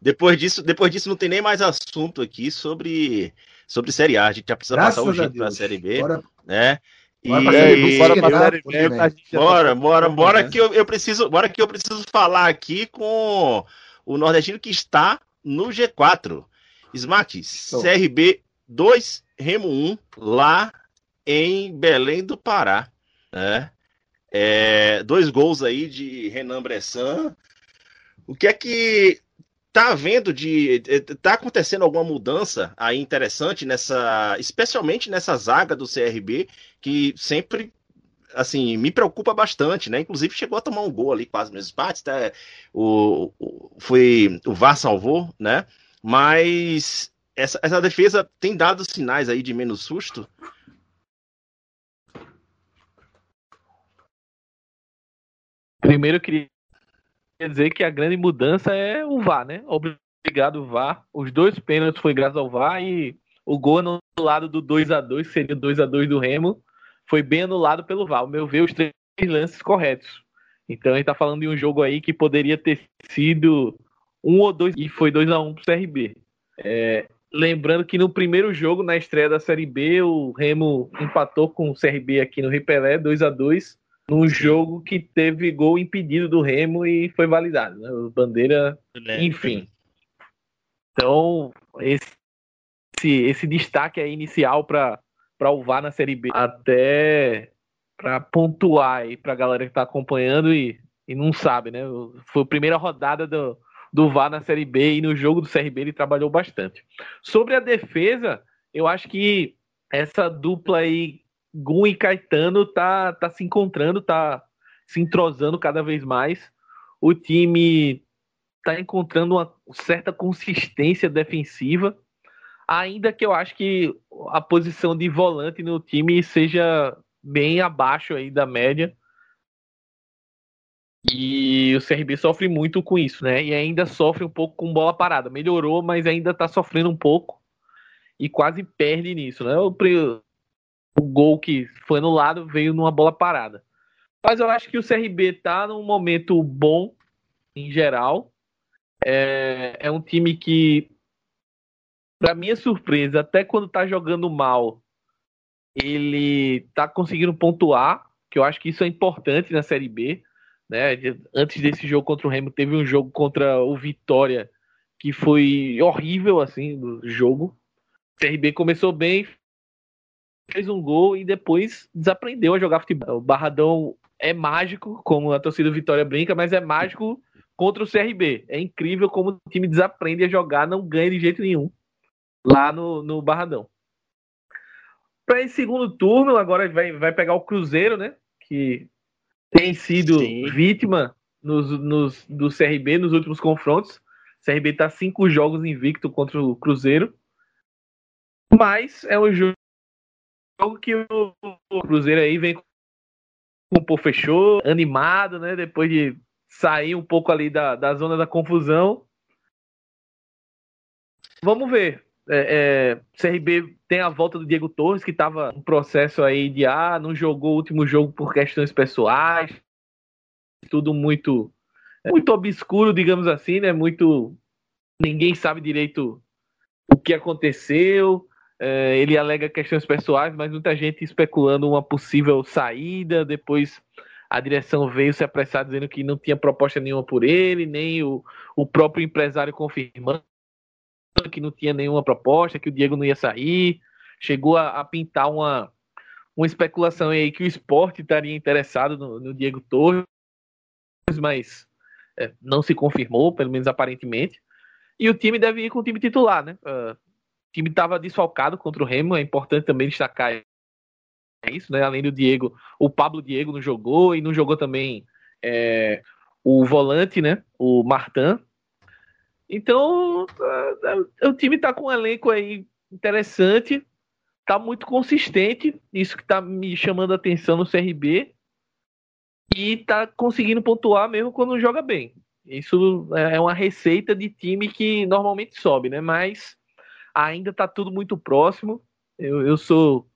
Speaker 3: Depois disso, depois disso não tem nem mais assunto aqui sobre, sobre Série A. A gente já precisa
Speaker 6: Graças
Speaker 3: passar o
Speaker 6: a
Speaker 3: jeito pra
Speaker 6: Deus.
Speaker 3: Série B,
Speaker 6: Bora,
Speaker 3: né? E...
Speaker 6: bora pra Série
Speaker 4: aí,
Speaker 6: B,
Speaker 4: bora a tá
Speaker 3: bora,
Speaker 4: né?
Speaker 3: que eu, eu preciso, bora que eu preciso falar aqui com o nordestino que está no G4. Smack, CRB 2, Remo 1, lá em Belém do Pará, né? É, dois gols aí de Renan Bressan. O que é que tá havendo de eh, tá acontecendo alguma mudança aí interessante nessa, especialmente nessa zaga do CRB que sempre assim, me preocupa bastante, né? Inclusive chegou a tomar um gol ali quase nos empates, tá? O, o, foi, o VAR salvou, né? Mas essa, essa defesa tem dado sinais aí de menos susto.
Speaker 5: Primeiro eu queria dizer que a grande mudança é o VAR, né? Obrigado, VAR. Os dois pênaltis foi graças ao VAR e o gol anulado do 2 a 2 que seria o 2 a 2 do Remo, foi bem anulado pelo VAR. O meu ver, os três lances corretos. Então a gente tá falando de um jogo aí que poderia ter sido um ou dois e foi 2 a 1 pro CRB. É, lembrando que no primeiro jogo, na estreia da Série B, o Remo empatou com o CRB aqui no Ripelé, 2 a 2 num jogo que teve gol impedido do Remo e foi validado, né? Bandeira, enfim. Então, esse, esse destaque aí inicial para o VAR na Série B, até para pontuar aí para a galera que está acompanhando e, e não sabe, né? Foi a primeira rodada do, do VAR na Série B e no jogo do CRB ele trabalhou bastante. Sobre a defesa, eu acho que essa dupla aí, Gun e Caetano, tá, tá se encontrando, tá se entrosando cada vez mais. O time tá encontrando uma certa consistência defensiva, ainda que eu acho que a posição de volante no time seja bem abaixo aí da média. E o CRB sofre muito com isso, né? E ainda sofre um pouco com bola parada. Melhorou, mas ainda tá sofrendo um pouco e quase perde nisso, né? O, o gol que foi anulado veio numa bola parada. Mas eu acho que o CRB tá num momento bom em geral. É, é um time que, para minha surpresa, até quando tá jogando mal, ele tá conseguindo pontuar, que eu acho que isso é importante na Série B. Né? Antes desse jogo contra o Remo, teve um jogo contra o Vitória que foi horrível assim do jogo. O CRB começou bem, fez um gol e depois desaprendeu a jogar futebol. O Barradão é mágico, como a torcida do Vitória brinca, mas é mágico contra o CRB. É incrível como o time desaprende a jogar, não ganha de jeito nenhum lá no, no Barradão. Para esse segundo turno, agora vai, vai pegar o Cruzeiro, né? Que tem sido
Speaker 3: Sim.
Speaker 5: vítima nos, nos, do CRB nos últimos confrontos. O CRB está cinco jogos invicto contra o Cruzeiro. Mas é um jogo que o, Cruzeiro aí vem com o pô fechou, animado, né? Depois de sair um pouco ali da, da zona da confusão. Vamos ver. É, é, CRB tem a volta do Diego Torres, que estava um processo aí de ah, não jogou o último jogo por questões pessoais, tudo muito muito obscuro, digamos assim, né? Muito ninguém sabe direito o que aconteceu. É, ele alega questões pessoais, mas muita gente especulando uma possível saída. Depois a direção veio se apressar dizendo que não tinha proposta nenhuma por ele, nem o, o próprio empresário confirmando que não tinha nenhuma proposta, que o Diego não ia sair. Chegou a, a pintar uma, uma especulação aí que o esporte estaria interessado no, no Diego Torres, mas é, não se confirmou, pelo menos aparentemente. E o time deve ir com o time titular, né? Uh, o time estava desfalcado contra o Remo, é importante também destacar isso, né? Além do Diego, o Pablo Diego não jogou e não jogou também é, o volante, né? O Martin. Então, uh, o time tá com um elenco aí interessante, tá muito consistente, isso que tá me chamando a atenção no CRB, e tá conseguindo pontuar mesmo quando joga bem. Isso é uma receita de time que normalmente sobe, né? Mas ainda tá tudo muito próximo. Eu, eu sou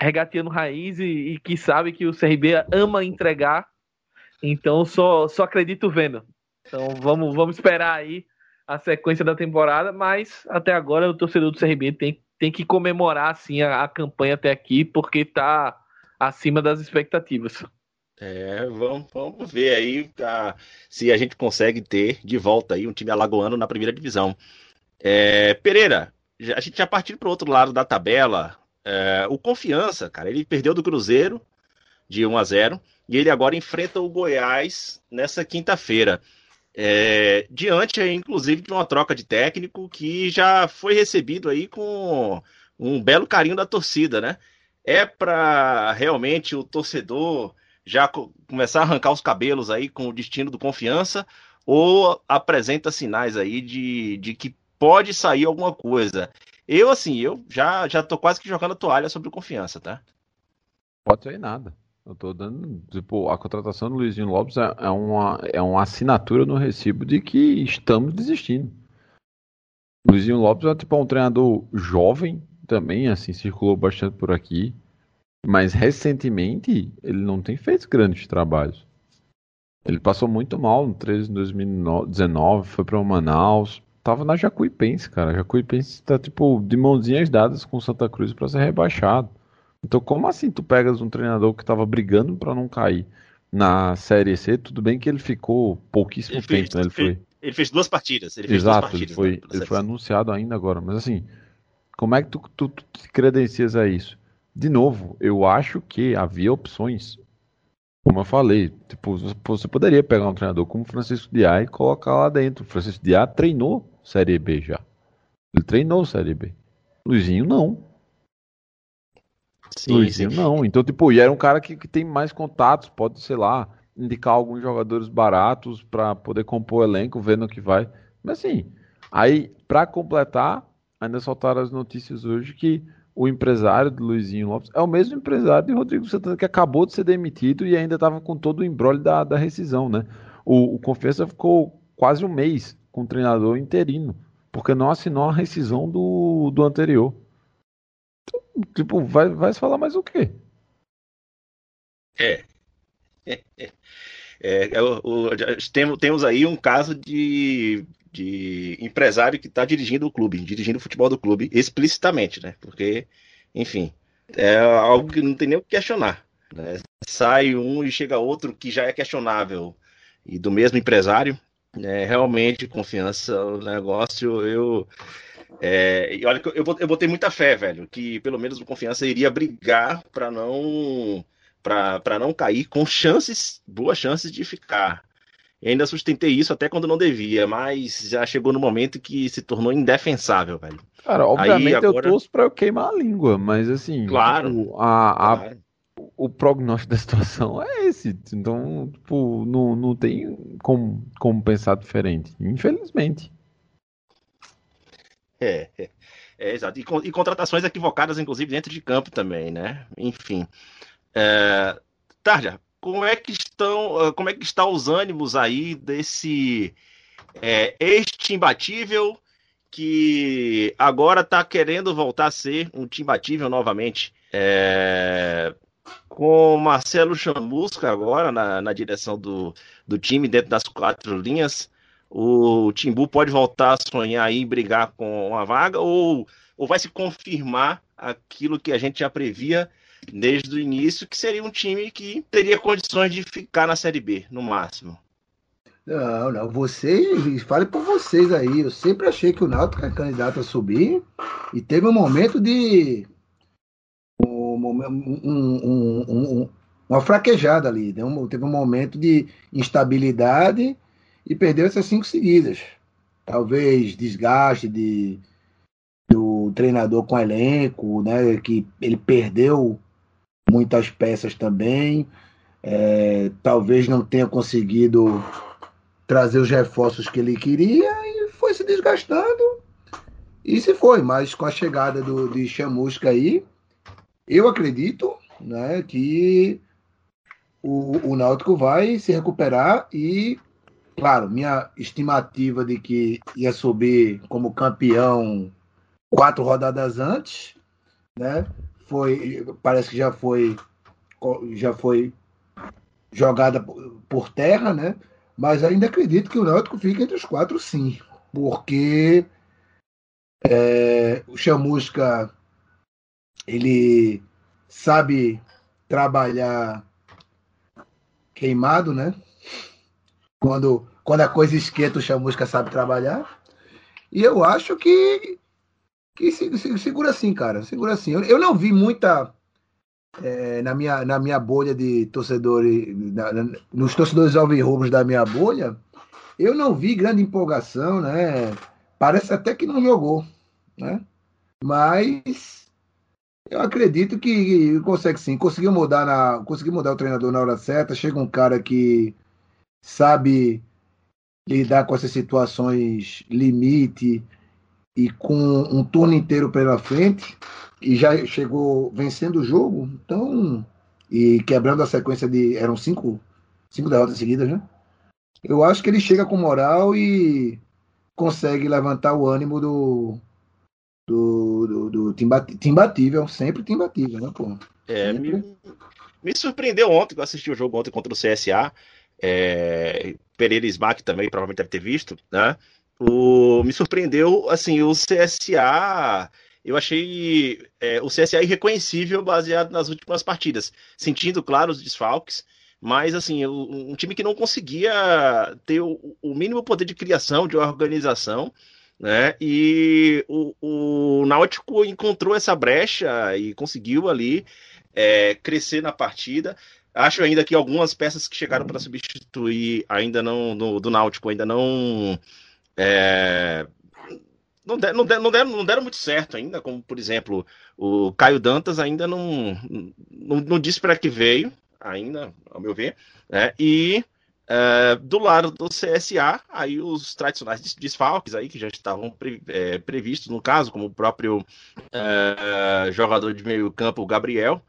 Speaker 5: regateando raiz e, e, que sabe que o CRB ama entregar, então só, só acredito vendo. Então vamos, vamos esperar aí a sequência da temporada, mas até agora o torcedor do CRB tem, tem que comemorar assim a, a campanha até aqui, porque tá acima das expectativas.
Speaker 3: É, vamos, vamos ver aí a, se a gente consegue ter de volta aí um time alagoano na primeira divisão. É, Pereira, a gente já partiu para o outro lado da tabela. É, o Confiança, cara, ele perdeu do Cruzeiro de 1 a 0 e ele agora enfrenta o Goiás nessa quinta-feira. É, diante, inclusive, de uma troca de técnico que já foi recebido aí com um belo carinho da torcida, né? É para realmente o torcedor já começar a arrancar os cabelos aí com o destino do confiança ou apresenta sinais aí de, de que pode sair alguma coisa. Eu, assim, eu já, já tô quase que jogando a toalha sobre confiança, tá?
Speaker 4: Pode sair nada. Eu tô dando. Tipo, a contratação do Luizinho Lopes é, é, uma, é uma assinatura no recibo de que estamos desistindo. Luizinho Lopes é tipo um treinador jovem também, assim, circulou bastante por aqui. Mas recentemente ele não tem feito grandes trabalhos. Ele passou muito mal no 13 em 2019, foi para o Manaus, tava na Jacuipense, cara. Jacuipense tá tipo de mãozinhas dadas com Santa Cruz para ser rebaixado. Então, como assim tu pegas um treinador que tava brigando para não cair na Série C? Tudo bem que ele ficou pouquíssimo ele tempo, fez, né? Ele foi
Speaker 3: ele fez duas partidas. Ele
Speaker 4: fez Exato, partidas, ele foi, né, ele foi anunciado ainda agora. Mas assim, como é que tu, tu, tu te credencias a isso? de novo, eu acho que havia opções. Como eu falei, tipo, você poderia pegar um treinador como Francisco Diá e colocar lá dentro. Francisco Diá treinou Série B já. Ele treinou Série B. Luizinho não. Sim, Luizinho sim. não. Então, tipo, e era um cara que, que tem mais contatos, pode, sei lá, indicar alguns jogadores baratos para poder compor o elenco, vendo o que vai. Mas assim, aí, para completar, ainda soltaram as notícias hoje que o empresário do Luizinho Lopes é o mesmo empresário de Rodrigo Santana que acabou de ser demitido e ainda estava com todo o embrolho da, da rescisão, né? O, o Confiança ficou quase um mês com o treinador interino, porque não assinou a rescisão do, do anterior. Então, tipo, vai, vai se falar mais o quê?
Speaker 3: É. [laughs] É, é, é, temos aí um caso de de empresário que está dirigindo o clube, dirigindo o futebol do clube explicitamente, né? Porque, enfim, é algo que não tem nem o que questionar. Né? Sai um e chega outro que já é questionável e do mesmo empresário. É, realmente, confiança, o negócio, eu. É, e olha eu, eu botei muita fé, velho, que pelo menos o confiança iria brigar para não para não cair com chances, boas chances de ficar. E ainda sustentei isso até quando não devia, mas já chegou no momento que se tornou indefensável, velho.
Speaker 4: Cara, obviamente Aí, agora... eu torço pra eu queimar a língua, mas assim.
Speaker 3: Claro.
Speaker 4: A, a, claro. O prognóstico [laughs] da situação é esse. Então, tipo, não, não tem como, como pensar diferente. Infelizmente.
Speaker 3: É, é, é exato. E, e, contratações equivocadas, inclusive, dentro de campo também, né? Enfim. É... Tarja, como é que estão, ah, como é que estão os ânimos aí desse é, este imbatível que agora está querendo voltar a ser um time imbatível novamente. É, com Marcelo Chamusca agora na, na direção do, do time, dentro das quatro linhas, o Timbu pode voltar a sonhar e brigar com uma vaga ou, ou vai se confirmar aquilo que a gente já previa desde o início, que seria um time que teria condições de ficar na Série B, no máximo.
Speaker 6: Não, não, vocês, fale por vocês aí. Eu sempre achei que o Náutico é candidato a subir e teve um momento de. Um, um, um, uma fraquejada ali. Né? teve um momento de instabilidade e perdeu essas cinco seguidas. Talvez desgaste de, do treinador com elenco, né? Que ele perdeu muitas peças também. É, talvez não tenha conseguido trazer os reforços que ele queria e foi se desgastando e se foi. Mas com a chegada do, de Chamusca aí, eu acredito né, que o, o Náutico vai se recuperar e, claro, minha estimativa de que ia subir como campeão quatro rodadas antes, né? Foi, parece que já foi, já foi jogada por terra, né? Mas ainda acredito que o Náutico fica entre os quatro, sim, porque é, o Chamusca ele sabe trabalhar queimado, né? Quando, quando a coisa esquenta, o Chamusca sabe trabalhar. E eu acho que, que se, se, segura assim, cara. Segura assim. Eu, eu não vi muita. É, na, minha, na minha bolha de torcedores, na, na, nos torcedores alvirrubros da minha bolha, eu não vi grande empolgação, né? Parece até que não jogou, né? Mas eu acredito que consegue sim. Conseguiu mudar, na, conseguiu mudar o treinador na hora certa. Chega um cara que sabe lidar com essas situações limite e com um turno inteiro pela frente e já chegou vencendo o jogo. Então, e quebrando a sequência de. Eram cinco, cinco derrotas seguidas, né? Eu acho que ele chega com moral e consegue levantar o ânimo do, do, do, do Timbatível, sempre Timbatível, né, pô?
Speaker 3: É, me, me, surpreendeu ontem, eu assisti o jogo ontem contra o CSA, é, Pereira Smack também provavelmente deve ter visto, né? O, me surpreendeu, assim, o CSA, eu achei é, o CSA irreconhecível baseado nas últimas partidas, sentindo, claro, os desfalques, mas, assim, um time que não conseguia ter o, o mínimo poder de criação, de organização, né? E o, o Náutico encontrou essa brecha e conseguiu ali é, crescer na partida. Acho ainda que algumas peças que chegaram para substituir ainda não no, do Náutico ainda não é, não, der, não, der, não, deram, não deram muito certo ainda, como por exemplo o Caio Dantas ainda não, não, não disse para que veio ainda, ao meu ver, né? E Uh, do lado do CSA, aí os tradicionais desfalques aí que já estavam pre, é, previstos no caso, como o próprio uh, jogador de meio campo, Gabriel,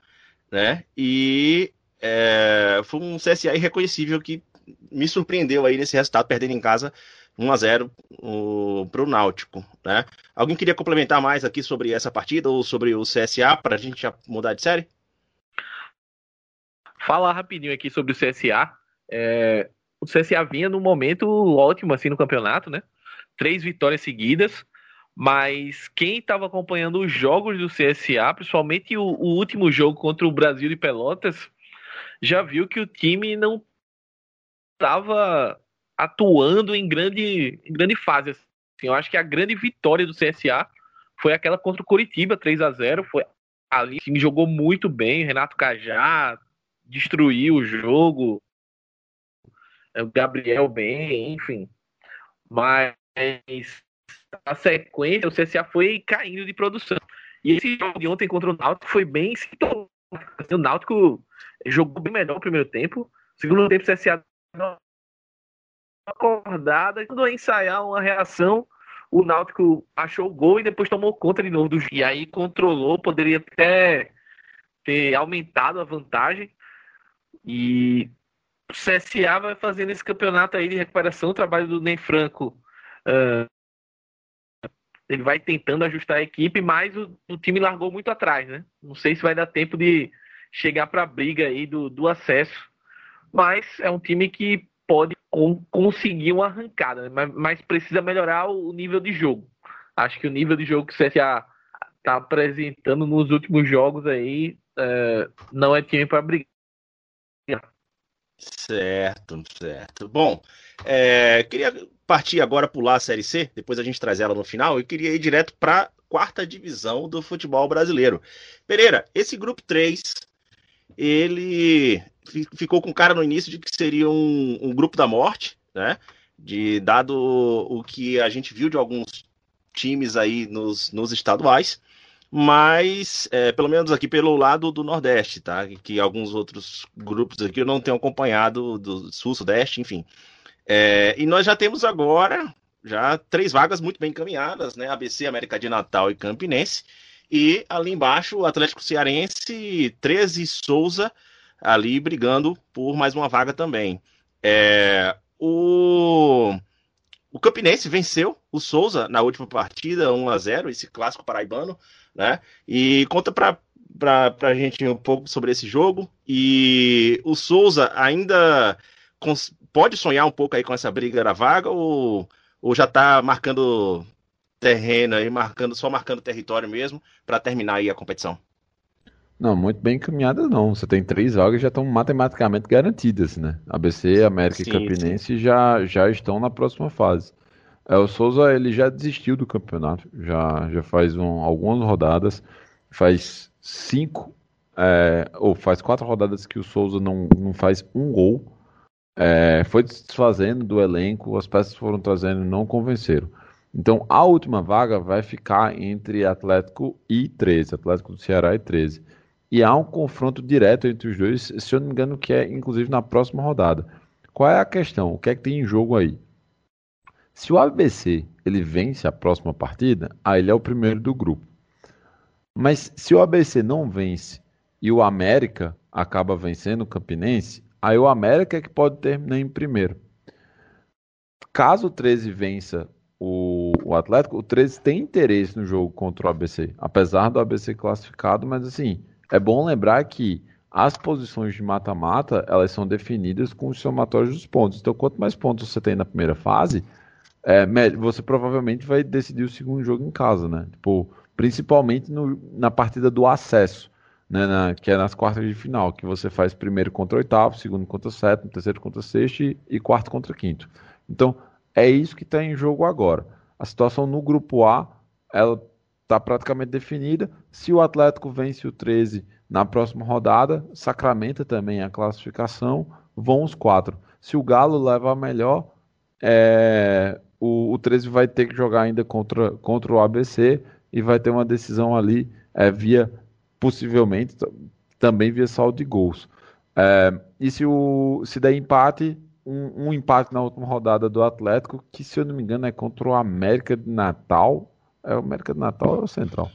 Speaker 3: né? E uh, foi um CSA irreconhecível que me surpreendeu aí nesse resultado, perdendo em casa 1 a 0 para o Náutico, né? Alguém queria complementar mais aqui sobre essa partida ou sobre o CSA para a gente já mudar de série?
Speaker 5: Falar rapidinho aqui sobre o CSA. É, o CSA vinha num momento ótimo assim no campeonato, né? Três vitórias seguidas, mas quem estava acompanhando os jogos do CSA, principalmente o, o, último jogo contra o Brasil de Pelotas, já viu que o time não estava atuando em grande, em grande fase. Assim. Eu acho que a grande vitória do CSA foi aquela contra o Curitiba, 3 a 0 Foi ali, o time jogou muito bem. Renato Cajá destruiu o jogo. É, o Gabriel bem, enfim. Mas a sequência, o CSA foi caindo de produção. E esse jogo de ontem contra o Náutico foi bem O Náutico jogou bem melhor no primeiro tempo. Segundo tempo, o CSA acordada, quando ensaiar uma reação, o Náutico achou o gol e depois tomou conta de novo do E aí controlou, poderia até ter aumentado a vantagem. E o CSA vai fazendo esse campeonato aí de recuperação, o trabalho do Ney Franco. Uh, ele vai tentando ajustar a equipe, mas o, o, time largou muito atrás, né? Não sei se vai dar tempo de chegar para a briga aí do, do acesso, mas é um time que pode conseguir uma arrancada, né? mas, mas, precisa melhorar o nível de jogo. Acho que o nível de jogo que o CSA está apresentando nos últimos jogos aí uh, não é time para brigar.
Speaker 3: Certo, certo. Bom, é, queria partir agora pular a Série C, depois a gente traz ela no final, e queria ir direto para quarta divisão do futebol brasileiro. Pereira, esse grupo 3, ele ficou com cara no início de que seria um, um grupo da morte, né? De, dado o que a gente viu de alguns times aí nos, nos estaduais mas é, pelo menos aqui pelo lado do Nordeste, tá? Que alguns outros grupos aqui eu não tenho acompanhado do Sul, Sudeste, enfim. É, e nós já temos agora já três vagas muito bem encaminhadas, né? ABC, América de Natal e Campinense. E ali embaixo, o Atlético Cearense, 13 Souza, ali brigando por mais uma vaga também. É, o, o Campinense venceu o Souza na última partida, 1 a 0 esse clássico paraibano, né? E conta para a gente um pouco sobre esse jogo. E o Souza ainda pode sonhar um pouco aí com essa briga da vaga ou, ou já está marcando terreno aí, marcando, só marcando território mesmo para terminar aí a competição?
Speaker 4: Não, muito bem encaminhada não. Você tem três vagas já estão matematicamente garantidas, né? ABC, América sim, e Campinense já, já estão na próxima fase. É, o Souza ele já desistiu do campeonato, já, já faz um, algumas rodadas, faz cinco é, ou faz quatro rodadas que o Souza não, não faz um gol. É, foi desfazendo do elenco, as peças foram trazendo não convenceram. Então a última vaga vai ficar entre Atlético e 13, Atlético do Ceará e 13. E há um confronto direto entre os dois, se eu não me engano, que é inclusive na próxima rodada. Qual é a questão? O que é que tem em jogo aí? Se o ABC ele vence a próxima partida, aí ele é o primeiro do grupo. Mas se o ABC não vence e o América acaba vencendo o Campinense, aí o América é que pode terminar em primeiro. Caso o 13 vença o, o Atlético, o 13 tem interesse no jogo contra o ABC, apesar do ABC classificado, mas assim, é bom lembrar que as posições de mata-mata, elas são definidas com os somatórios dos pontos. Então, quanto mais pontos você tem na primeira fase, é, você provavelmente vai decidir o segundo jogo em casa, né? Tipo, principalmente no, na partida do acesso, né, na, que é nas quartas de final, que você faz primeiro contra oitavo, segundo contra sétimo, terceiro contra sexto e, e quarto contra quinto. Então, é isso que está em jogo agora. A situação no grupo A, ela está praticamente definida. Se o Atlético vence o 13 na próxima rodada, sacramenta também a classificação, vão os quatro. Se o Galo leva a melhor, é, o, o 13 vai ter que jogar ainda contra, contra o ABC e vai ter uma decisão ali é, via, possivelmente, também via saldo de gols. É, e se, o, se der empate, um, um, empate na última rodada do Atlético, que se eu não me engano é contra o América de Natal. É o América de Natal ou é o Central?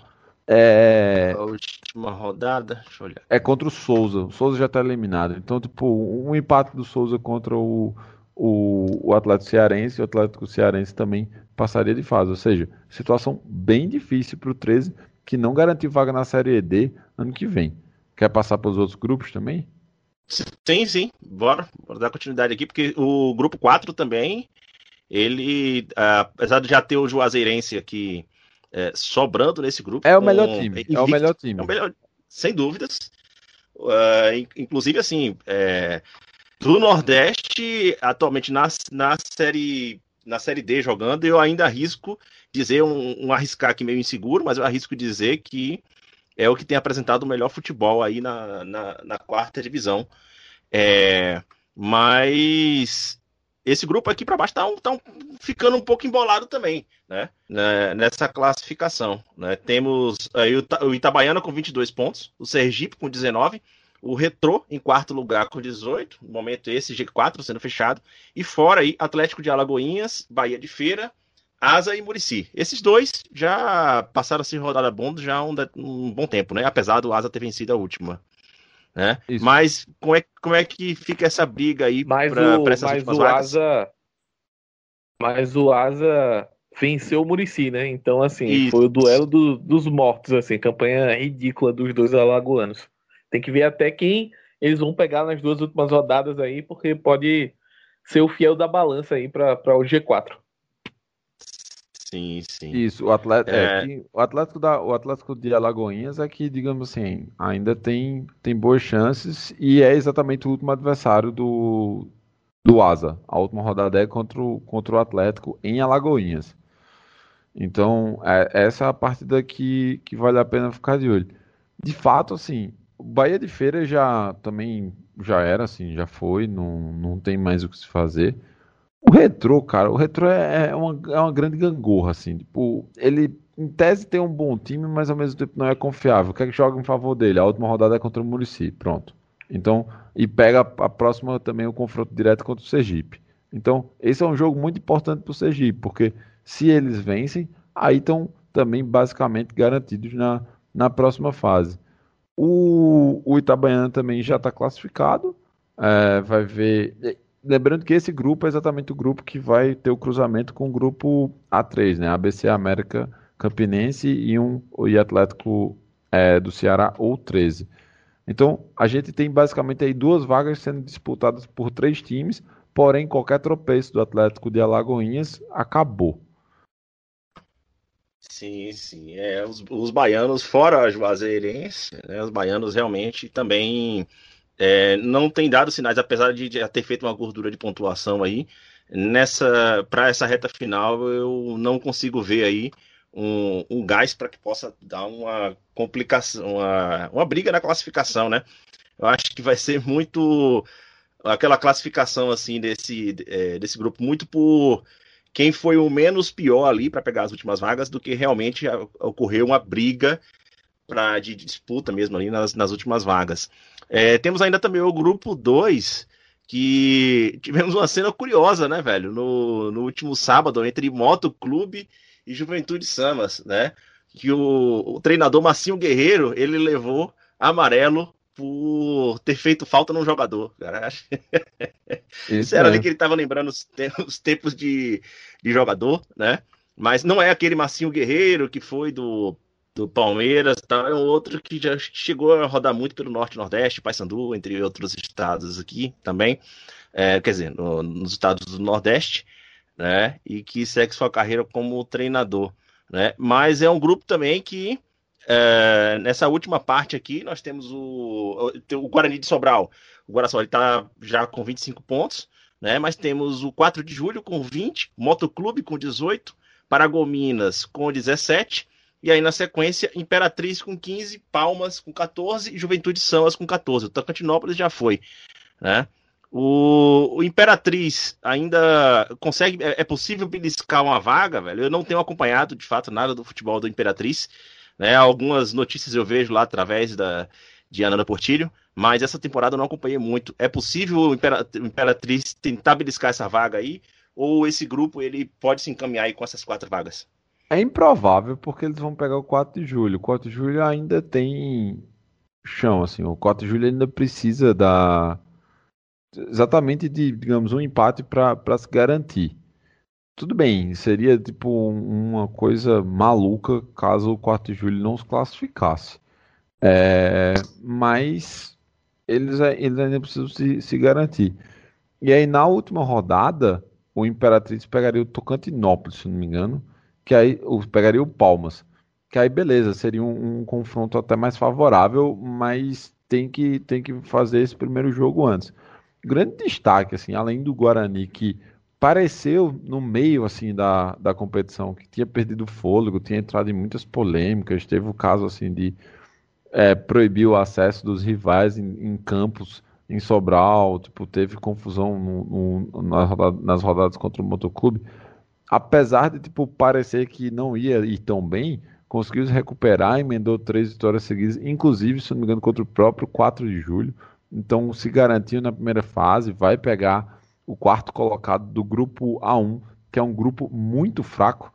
Speaker 3: É... A última rodada, deixa eu olhar.
Speaker 4: É contra o Souza. O Souza já está eliminado. Então, tipo, um empate do Souza contra o, o, o Atlético Cearense, o Atlético Cearense também passaria de fase. Ou seja, situação bem difícil para o 13, que não garantiu vaga na Série D ano que vem. Quer passar para os outros grupos também?
Speaker 3: Sim, sim. Bora, bora dar continuidade aqui, porque o grupo 4 também, ele, apesar de já ter o Juazeirense aqui é, sobrando nesse grupo.
Speaker 4: É o melhor time. Invicto, é o melhor time. É o melhor,
Speaker 3: sem dúvidas. Uh, inclusive, assim, é, do Nordeste, atualmente na, na série na série D jogando, eu ainda arrisco dizer um, um, arriscar aqui meio inseguro, mas eu arrisco dizer que é o que tem apresentado o melhor futebol aí na, na, na quarta divisão. É, mas esse grupo aqui para baixo está um, tá um, ficando um pouco embolado também, né? né nessa classificação. Né? Temos aí o, o Itabaiana com 22 pontos, o Sergipe com 19, o Retrô em quarto lugar com 18, no momento esse G4 sendo fechado, e fora aí Atlético de Alagoinhas, Bahia de Feira, Asa e Murici. Esses dois já passaram a ser rodada bônus já há um, um, bom tempo, né? Apesar do Asa ter vencido a última. Né? Mas como é, como é que fica essa briga aí
Speaker 5: para essas mas últimas o vagas? Asa, mas o Asa venceu o Murici, né? Então, assim, Isso. foi o duelo do, dos mortos, assim, campanha ridícula dos dois alagoanos. Tem que ver até quem eles vão pegar nas duas últimas rodadas aí, porque pode ser o fiel da balança aí para o G4.
Speaker 3: Sim, sim.
Speaker 4: Isso, o Atlético, é... é o Atlético da, o Atlético de Alagoinhas é que, digamos assim, ainda tem, tem boas chances e é exatamente o último adversário do, do Asa. A última rodada é contra o, contra o Atlético em Alagoinhas. Então, é, essa é a partida que, que vale a pena ficar de olho. De fato, assim, o Bahia de Feira já também já era, assim, já foi, não, não tem mais o que se fazer. O retrô, cara, o retrô é, é, uma, é uma grande gangorra, assim. Tipo, ele, em tese, tem um bom time, mas ao mesmo tempo não é confiável. O que é que joga em favor dele? A última rodada é contra o Murici, pronto. Então, e pega a, próxima também o confronto direto contra o Sergipe. Então, esse é um jogo muito importante para o Sergipe, porque se eles vencem, aí estão também basicamente garantidos na, na próxima fase. O, o Itabaiana também já está classificado. É, vai ver. Lembrando que esse grupo é exatamente o grupo que vai ter o cruzamento com o grupo A3, né? ABC América Campinense e um e Atlético é, do Ceará ou 13. Então, a gente tem basicamente aí duas vagas sendo disputadas por três times, porém qualquer tropeço do Atlético de Alagoinhas acabou.
Speaker 3: Sim, sim. É, os, os baianos, fora a Juazeirense, né, os baianos realmente também é, não têm dado sinais, apesar de já ter feito uma gordura de pontuação aí. Nessa, para essa reta final, eu não consigo ver aí um, um gás para que possa dar uma complicação, uma, uma briga na classificação, né? Eu acho que vai ser muito aquela classificação assim desse, é, desse grupo muito por quem foi o menos pior ali para pegar as últimas vagas do que realmente ocorreu uma briga para de disputa mesmo ali nas, nas últimas vagas. É, temos ainda também o grupo 2, que tivemos uma cena curiosa, né, velho? No, no último sábado, entre Moto Clube e Juventude Samas, né? Que o, o treinador Massinho Guerreiro, ele levou amarelo por ter feito falta num jogador, cara. [laughs] Isso, era é. ali que ele estava lembrando os, os tempos de, de, jogador, né? Mas não é aquele Massinho Guerreiro que foi do, do Palmeiras, tá? é um outro que já chegou a rodar muito pelo Norte Nordeste, Paysandu, entre outros estados aqui também, é, quer dizer, no, nos estados do Nordeste, né? E que segue sua carreira como treinador, né? Mas é um grupo também que é, nessa última parte aqui, nós temos o, o Guarani de Sobral. O Guarani está já com 25 pontos, né? mas temos o 4 de julho com 20, Motoclube com 18, Paragominas com 17, e aí na sequência, Imperatriz com 15, Palmas com 14 e Juventude Samas com 14. O Tocantinópolis já foi. Né? O, o, Imperatriz ainda consegue. É, é possível beliscar uma vaga, velho? Eu não tenho acompanhado de fato nada do futebol do Imperatriz. Né? Algumas notícias eu vejo lá através da, de Ana Portilho, mas essa temporada eu não acompanhei muito. É possível o Imperatriz tentar beliscar essa vaga aí? Ou esse grupo ele pode se encaminhar aí com essas quatro vagas?
Speaker 4: É improvável porque eles vão pegar o 4 de julho. O 4 de julho ainda tem chão, assim. O 4 de julho ainda precisa da exatamente de, digamos, um empate para se garantir. Tudo bem, seria tipo uma coisa maluca caso o 4 de julho não se classificasse. É, mas eles, eles ainda precisam se, se garantir. E aí na última rodada, o Imperatriz pegaria o Tocantinópolis, se não me engano, que aí pegaria o Palmas. Que aí beleza, seria um, um confronto até mais favorável, mas tem que, tem que fazer esse primeiro jogo antes. Grande destaque, assim, além do Guarani, que pareceu no meio assim da, da competição que tinha perdido fôlego, tinha entrado em muitas polêmicas, teve o caso assim de é, proibir o acesso dos rivais em, em, campos em Sobral, tipo, teve confusão no, no, nas, rodadas, nas rodadas contra o Motoclube. Apesar de tipo, parecer que não ia ir tão bem, conseguiu se recuperar, emendou três vitórias seguidas, inclusive, se não me engano, contra o próprio 4 de julho. Então se garantiu na primeira fase, vai pegar o quarto colocado do grupo A1, que é um grupo muito fraco,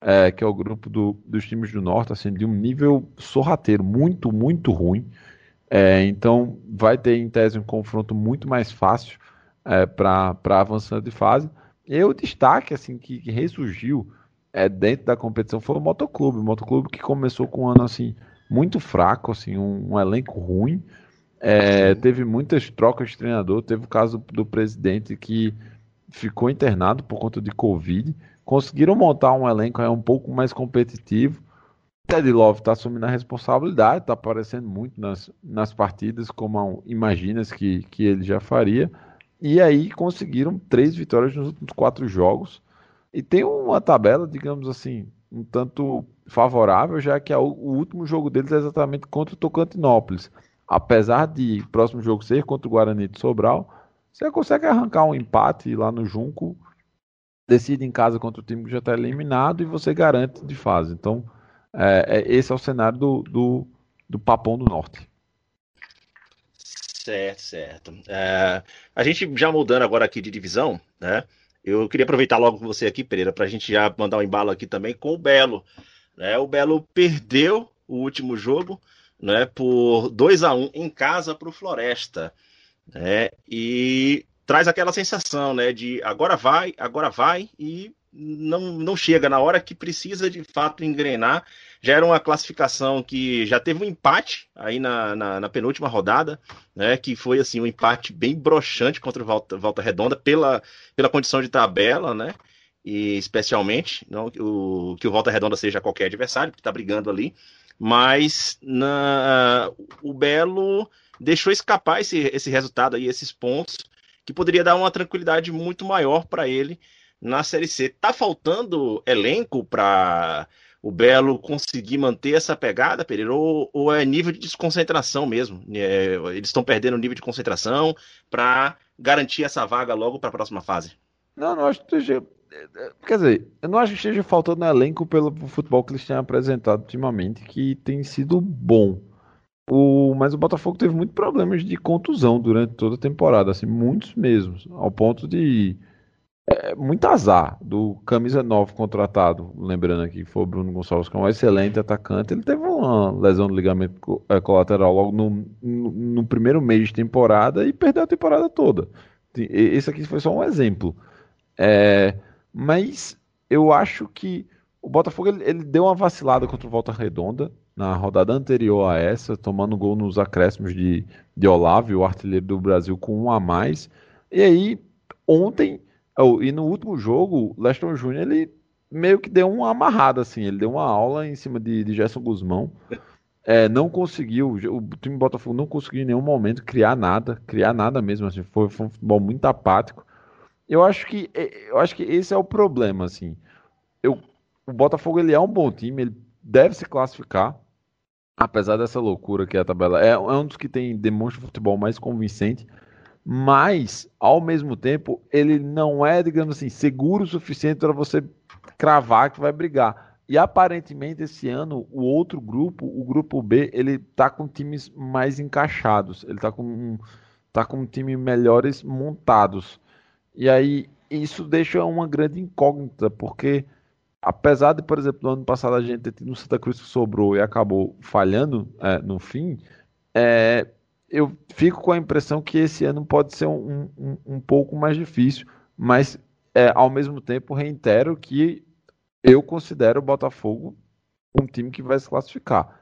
Speaker 4: é, que é o grupo do, dos times do Norte, assim, de um nível sorrateiro, muito, muito ruim. É, então, vai ter, em tese, um confronto muito mais fácil é, para avançar de fase. E o destaque assim, que, que ressurgiu é, dentro da competição foi o Motoclube. O Motoclube que começou com um ano assim, muito fraco, assim, um, um elenco ruim, é, teve muitas trocas de treinador. Teve o caso do presidente que ficou internado por conta de Covid. Conseguiram montar um elenco um pouco mais competitivo. Ted Love está assumindo a responsabilidade, está aparecendo muito nas, nas partidas, como imaginas que, que ele já faria. E aí conseguiram três vitórias nos últimos quatro jogos. E tem uma tabela, digamos assim, um tanto favorável, já que o último jogo deles é exatamente contra o Tocantinópolis apesar de próximo jogo ser contra o Guarani de Sobral, você consegue arrancar um empate lá no Junco, decide em casa contra o time que já está eliminado e você garante de fase. Então, é, é, esse é o cenário do, do, do Papão do Norte.
Speaker 3: Certo, certo. É, a gente já mudando agora aqui de divisão, né? Eu queria aproveitar logo com você aqui, Pereira, para a gente já mandar um embalo aqui também com o Belo. Né? O Belo perdeu o último jogo, né, por 2 a 1 em casa para o Floresta. Né, e traz aquela sensação né, de agora vai, agora vai, e não, não chega na hora que precisa de fato engrenar. Já era uma classificação que já teve um empate aí na, na, na penúltima rodada, né? Que foi assim um empate bem broxante contra o Volta, Volta Redonda pela, pela condição de tabela, né? E especialmente, não o, que o Volta Redonda seja qualquer adversário, que está brigando ali, mas na, o Belo deixou escapar esse, esse resultado aí, esses pontos, que poderia dar uma tranquilidade muito maior para ele na Série C. Tá faltando elenco para o Belo conseguir manter essa pegada, Pereira, ou, ou é nível de desconcentração mesmo? É, eles estão perdendo o nível de concentração para garantir essa vaga logo para a próxima fase?
Speaker 4: Não, não acho que esteja. Quer dizer, eu não acho que esteja faltando elenco pelo futebol que eles têm apresentado ultimamente, que tem sido bom. O, mas o Botafogo teve muitos problemas de contusão durante toda a temporada, assim, muitos mesmos, ao ponto de é, muito azar do camisa 9 contratado, lembrando aqui que foi o Bruno Gonçalves, que é um excelente atacante, ele teve uma lesão do ligamento é, colateral logo no, no, no, primeiro mês de temporada e perdeu a temporada toda. Esse aqui foi só um exemplo. É, mas eu acho que o Botafogo ele, ele, deu uma vacilada contra o Volta Redonda na rodada anterior a essa, tomando gol nos acréscimos de, de Olávio, o artilheiro do Brasil, com um a mais. E aí, ontem Oh, e no último jogo, o Leston Júnior, ele meio que deu uma amarrada, assim. Ele deu uma aula em cima de, de Gerson Guzmão. É, não conseguiu, o time Botafogo não conseguiu em nenhum momento criar nada, criar nada mesmo, assim. Foi, foi um futebol muito apático. Eu acho que, é, eu acho que esse é o problema, assim. Eu, o Botafogo, ele é um bom time, ele deve se classificar, apesar dessa loucura que é a tabela. É, é um dos que tem, demonstra futebol mais convincente mas ao mesmo tempo ele não é, digamos assim, seguro o suficiente para você cravar que vai brigar. E aparentemente esse ano o outro grupo, o grupo B, ele tá com times mais encaixados, ele tá com tá com time melhores montados. E aí isso deixa uma grande incógnita, porque apesar de, por exemplo, no ano passado a gente ter tido um Santa Cruz que sobrou e acabou falhando é, no fim, é, eu fico com a impressão que esse ano pode ser um, um, um pouco mais difícil, mas é, ao mesmo tempo reitero que eu considero o Botafogo um time que vai se classificar.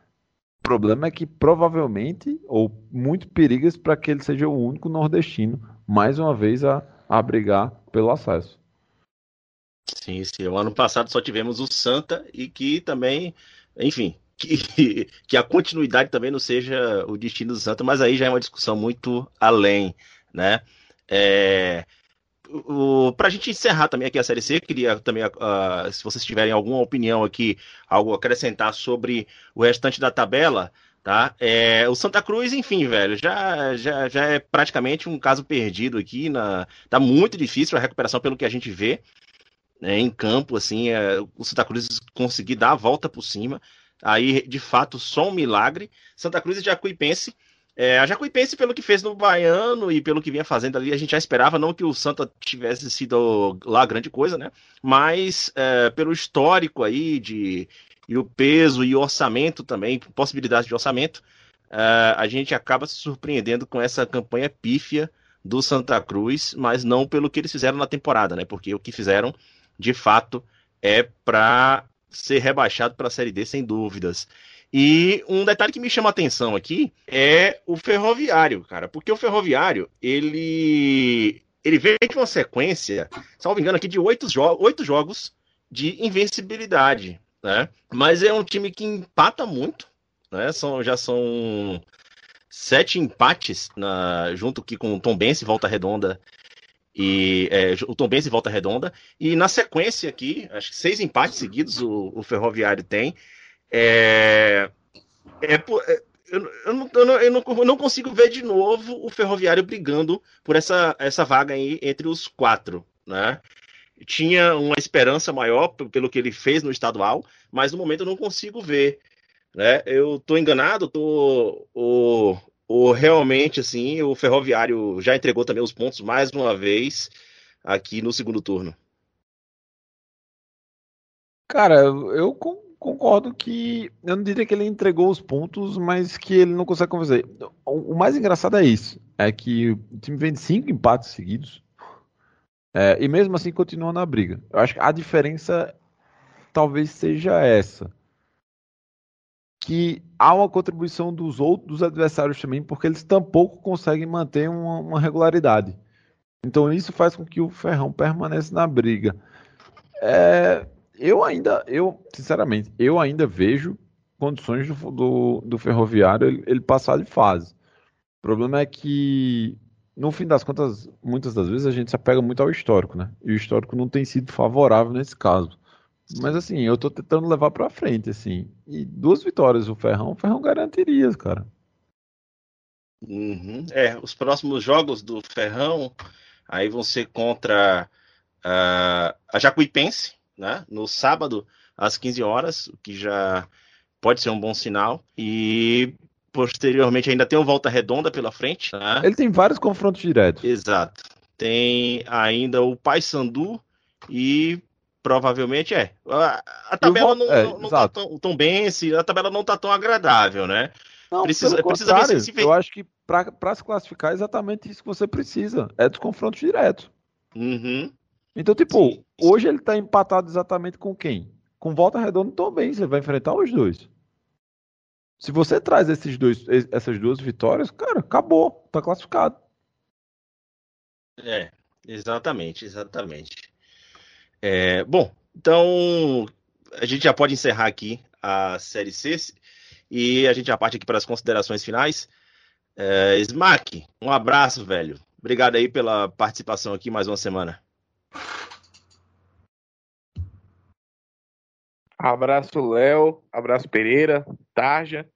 Speaker 4: O problema é que provavelmente, ou muito perigas para que ele seja o único nordestino, mais uma vez, a, a brigar pelo acesso.
Speaker 3: Sim, sim. O ano passado só tivemos o Santa e que também, enfim, que, [laughs] que a continuidade também não seja o destino do Santa, mas aí já é uma discussão muito além, né? É, para a gente encerrar também aqui a Série C, queria também, uh, se vocês tiverem alguma opinião aqui, algo acrescentar sobre o restante da tabela, tá? É, o Santa Cruz, enfim, velho, já, já, já é praticamente um caso perdido aqui, na, tá muito difícil a recuperação pelo que a gente vê né, em campo, assim, é, o Santa Cruz conseguir dar a volta por cima, Aí, de fato, só um milagre. Santa Cruz e Jacuipense. É, a Jacuipense, pelo que fez no Baiano e pelo que vinha fazendo ali, a gente já esperava, não que o Santa tivesse sido lá grande coisa, né? Mas é, pelo histórico aí de e o peso e o orçamento também, possibilidade de orçamento, é, a gente acaba se surpreendendo com essa campanha pífia do Santa Cruz, mas não pelo que eles fizeram na temporada, né? Porque o que fizeram, de fato, é para ser rebaixado para a Série D sem dúvidas. E um detalhe que me chama a atenção aqui é o Ferroviário, cara, porque o Ferroviário, ele ele vem de uma sequência, salvo engano aqui, de oito, jo oito jogos de invencibilidade, né? Mas é um time que empata muito, né? São, já são sete empates na, junto aqui com o Tom Bense, Volta Redonda e é, o Tom Benz volta redonda. E na sequência aqui, acho que seis empates seguidos o, o Ferroviário tem. É, é, é eu, eu, não, eu, não, eu, não, consigo ver de novo o Ferroviário brigando por essa, essa vaga aí entre os quatro, né? Tinha uma esperança maior pelo que ele fez no estadual, mas no momento eu não consigo ver. Né? Eu tô enganado, tô, o, ou realmente, assim, o Ferroviário já entregou também os pontos mais uma vez aqui no segundo turno?
Speaker 4: Cara, eu concordo que eu não diria que ele entregou os pontos, mas que ele não consegue convencer. O, o mais engraçado é isso, é que o time vem de cinco empates seguidos é, e mesmo assim continua na briga. Eu acho que a diferença talvez seja essa, que há uma contribuição dos outros adversários também, porque eles tampouco conseguem manter uma, uma regularidade. Então isso faz com que o Ferrão permaneça na briga. É, eu ainda, eu sinceramente, eu ainda vejo condições do, do, do Ferroviário ele, ele, passar de fase. O problema é que, no fim das contas, muitas das vezes a gente se apega muito ao histórico, né? E o histórico não tem sido favorável nesse caso. Mas assim, eu tô tentando levar pra frente, assim. E duas vitórias o Ferrão, o Ferrão garantiria, cara.
Speaker 3: Uhum. É, os próximos jogos do Ferrão aí vão ser contra uh, a Jacuipense, né? No sábado, às 15 horas, o que já pode ser um bom sinal. E posteriormente ainda tem o Volta Redonda pela frente. Né?
Speaker 4: Ele tem vários confrontos diretos.
Speaker 3: Exato. Tem ainda o Paysandu e provavelmente é. A, a tabela não, é, não, tá tão, tão bem, a tabela não tá tão agradável, né?
Speaker 4: Não, precisa, precisa ver se, se Eu acho que para se classificar é exatamente isso que você precisa. É dos confrontos diretos.
Speaker 3: Uhum.
Speaker 4: Então, tipo, sim, sim. hoje ele tá empatado exatamente com quem? Com Volta Redonda também, você vai enfrentar os dois. Se você traz esses dois, essas duas vitórias, cara, acabou, tá classificado.
Speaker 3: É, exatamente, exatamente. É, bom, então a gente já pode encerrar aqui a série C e a gente já parte aqui para as considerações finais. É, Smack, um abraço, velho. Obrigado aí pela participação aqui mais uma semana.
Speaker 5: Abraço, Léo. Abraço, Pereira, Tarja.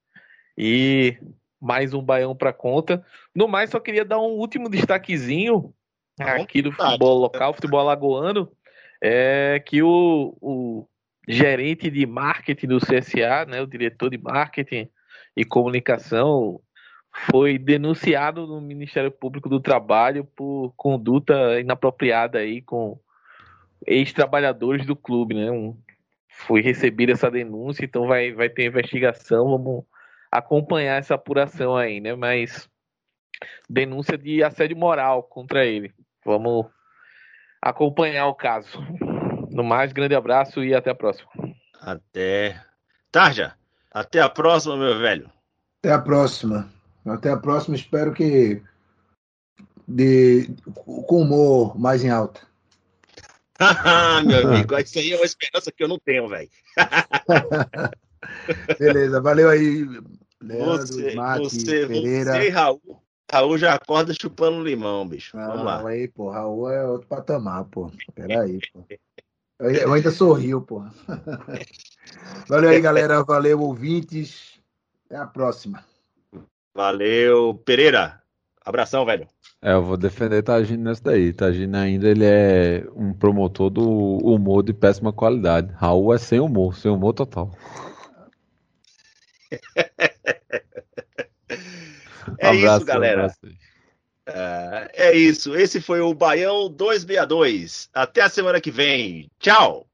Speaker 5: E mais um baião para conta. No mais, só queria dar um último destaquezinho aqui do futebol local, futebol alagoano. É que o, o gerente de marketing do CSA, né, o diretor de marketing e comunicação, foi denunciado no Ministério Público do Trabalho por conduta inapropriada aí com ex-trabalhadores do clube, né? Um, foi recebida essa denúncia, então vai, vai ter investigação, vamos acompanhar essa apuração aí, né? Mas denúncia de assédio moral contra ele. Vamos acompanhar o caso. No mais, grande abraço e até a próxima.
Speaker 3: Até. Tarja, até a próxima, meu velho.
Speaker 6: Até a próxima. Até a próxima. Espero que de, com humor mais em alta.
Speaker 3: meu amigo, isso aí é uma esperança que eu não tenho, velho. [laughs]
Speaker 6: Beleza, valeu aí, Leandro,
Speaker 3: você, Mate, você, Pereira. Você Raul, Raul já acorda chupando limão, bicho. Vamos lá.
Speaker 6: Aí, pô, Raul é outro patamar, pô. Peraí, pô. Eu ainda sorriu, pô. [laughs] Valeu aí, galera. Valeu, ouvintes. Até a próxima.
Speaker 3: Valeu, Pereira. Abração, velho.
Speaker 4: É, eu vou defender Tagino nessa daí. Tagino ainda ele é um promotor do humor de péssima qualidade. Raul é sem humor, sem humor total. [laughs]
Speaker 3: é abraço, isso, galera. É, é isso. Esse foi o Baião 262. Até a semana que vem. Tchau.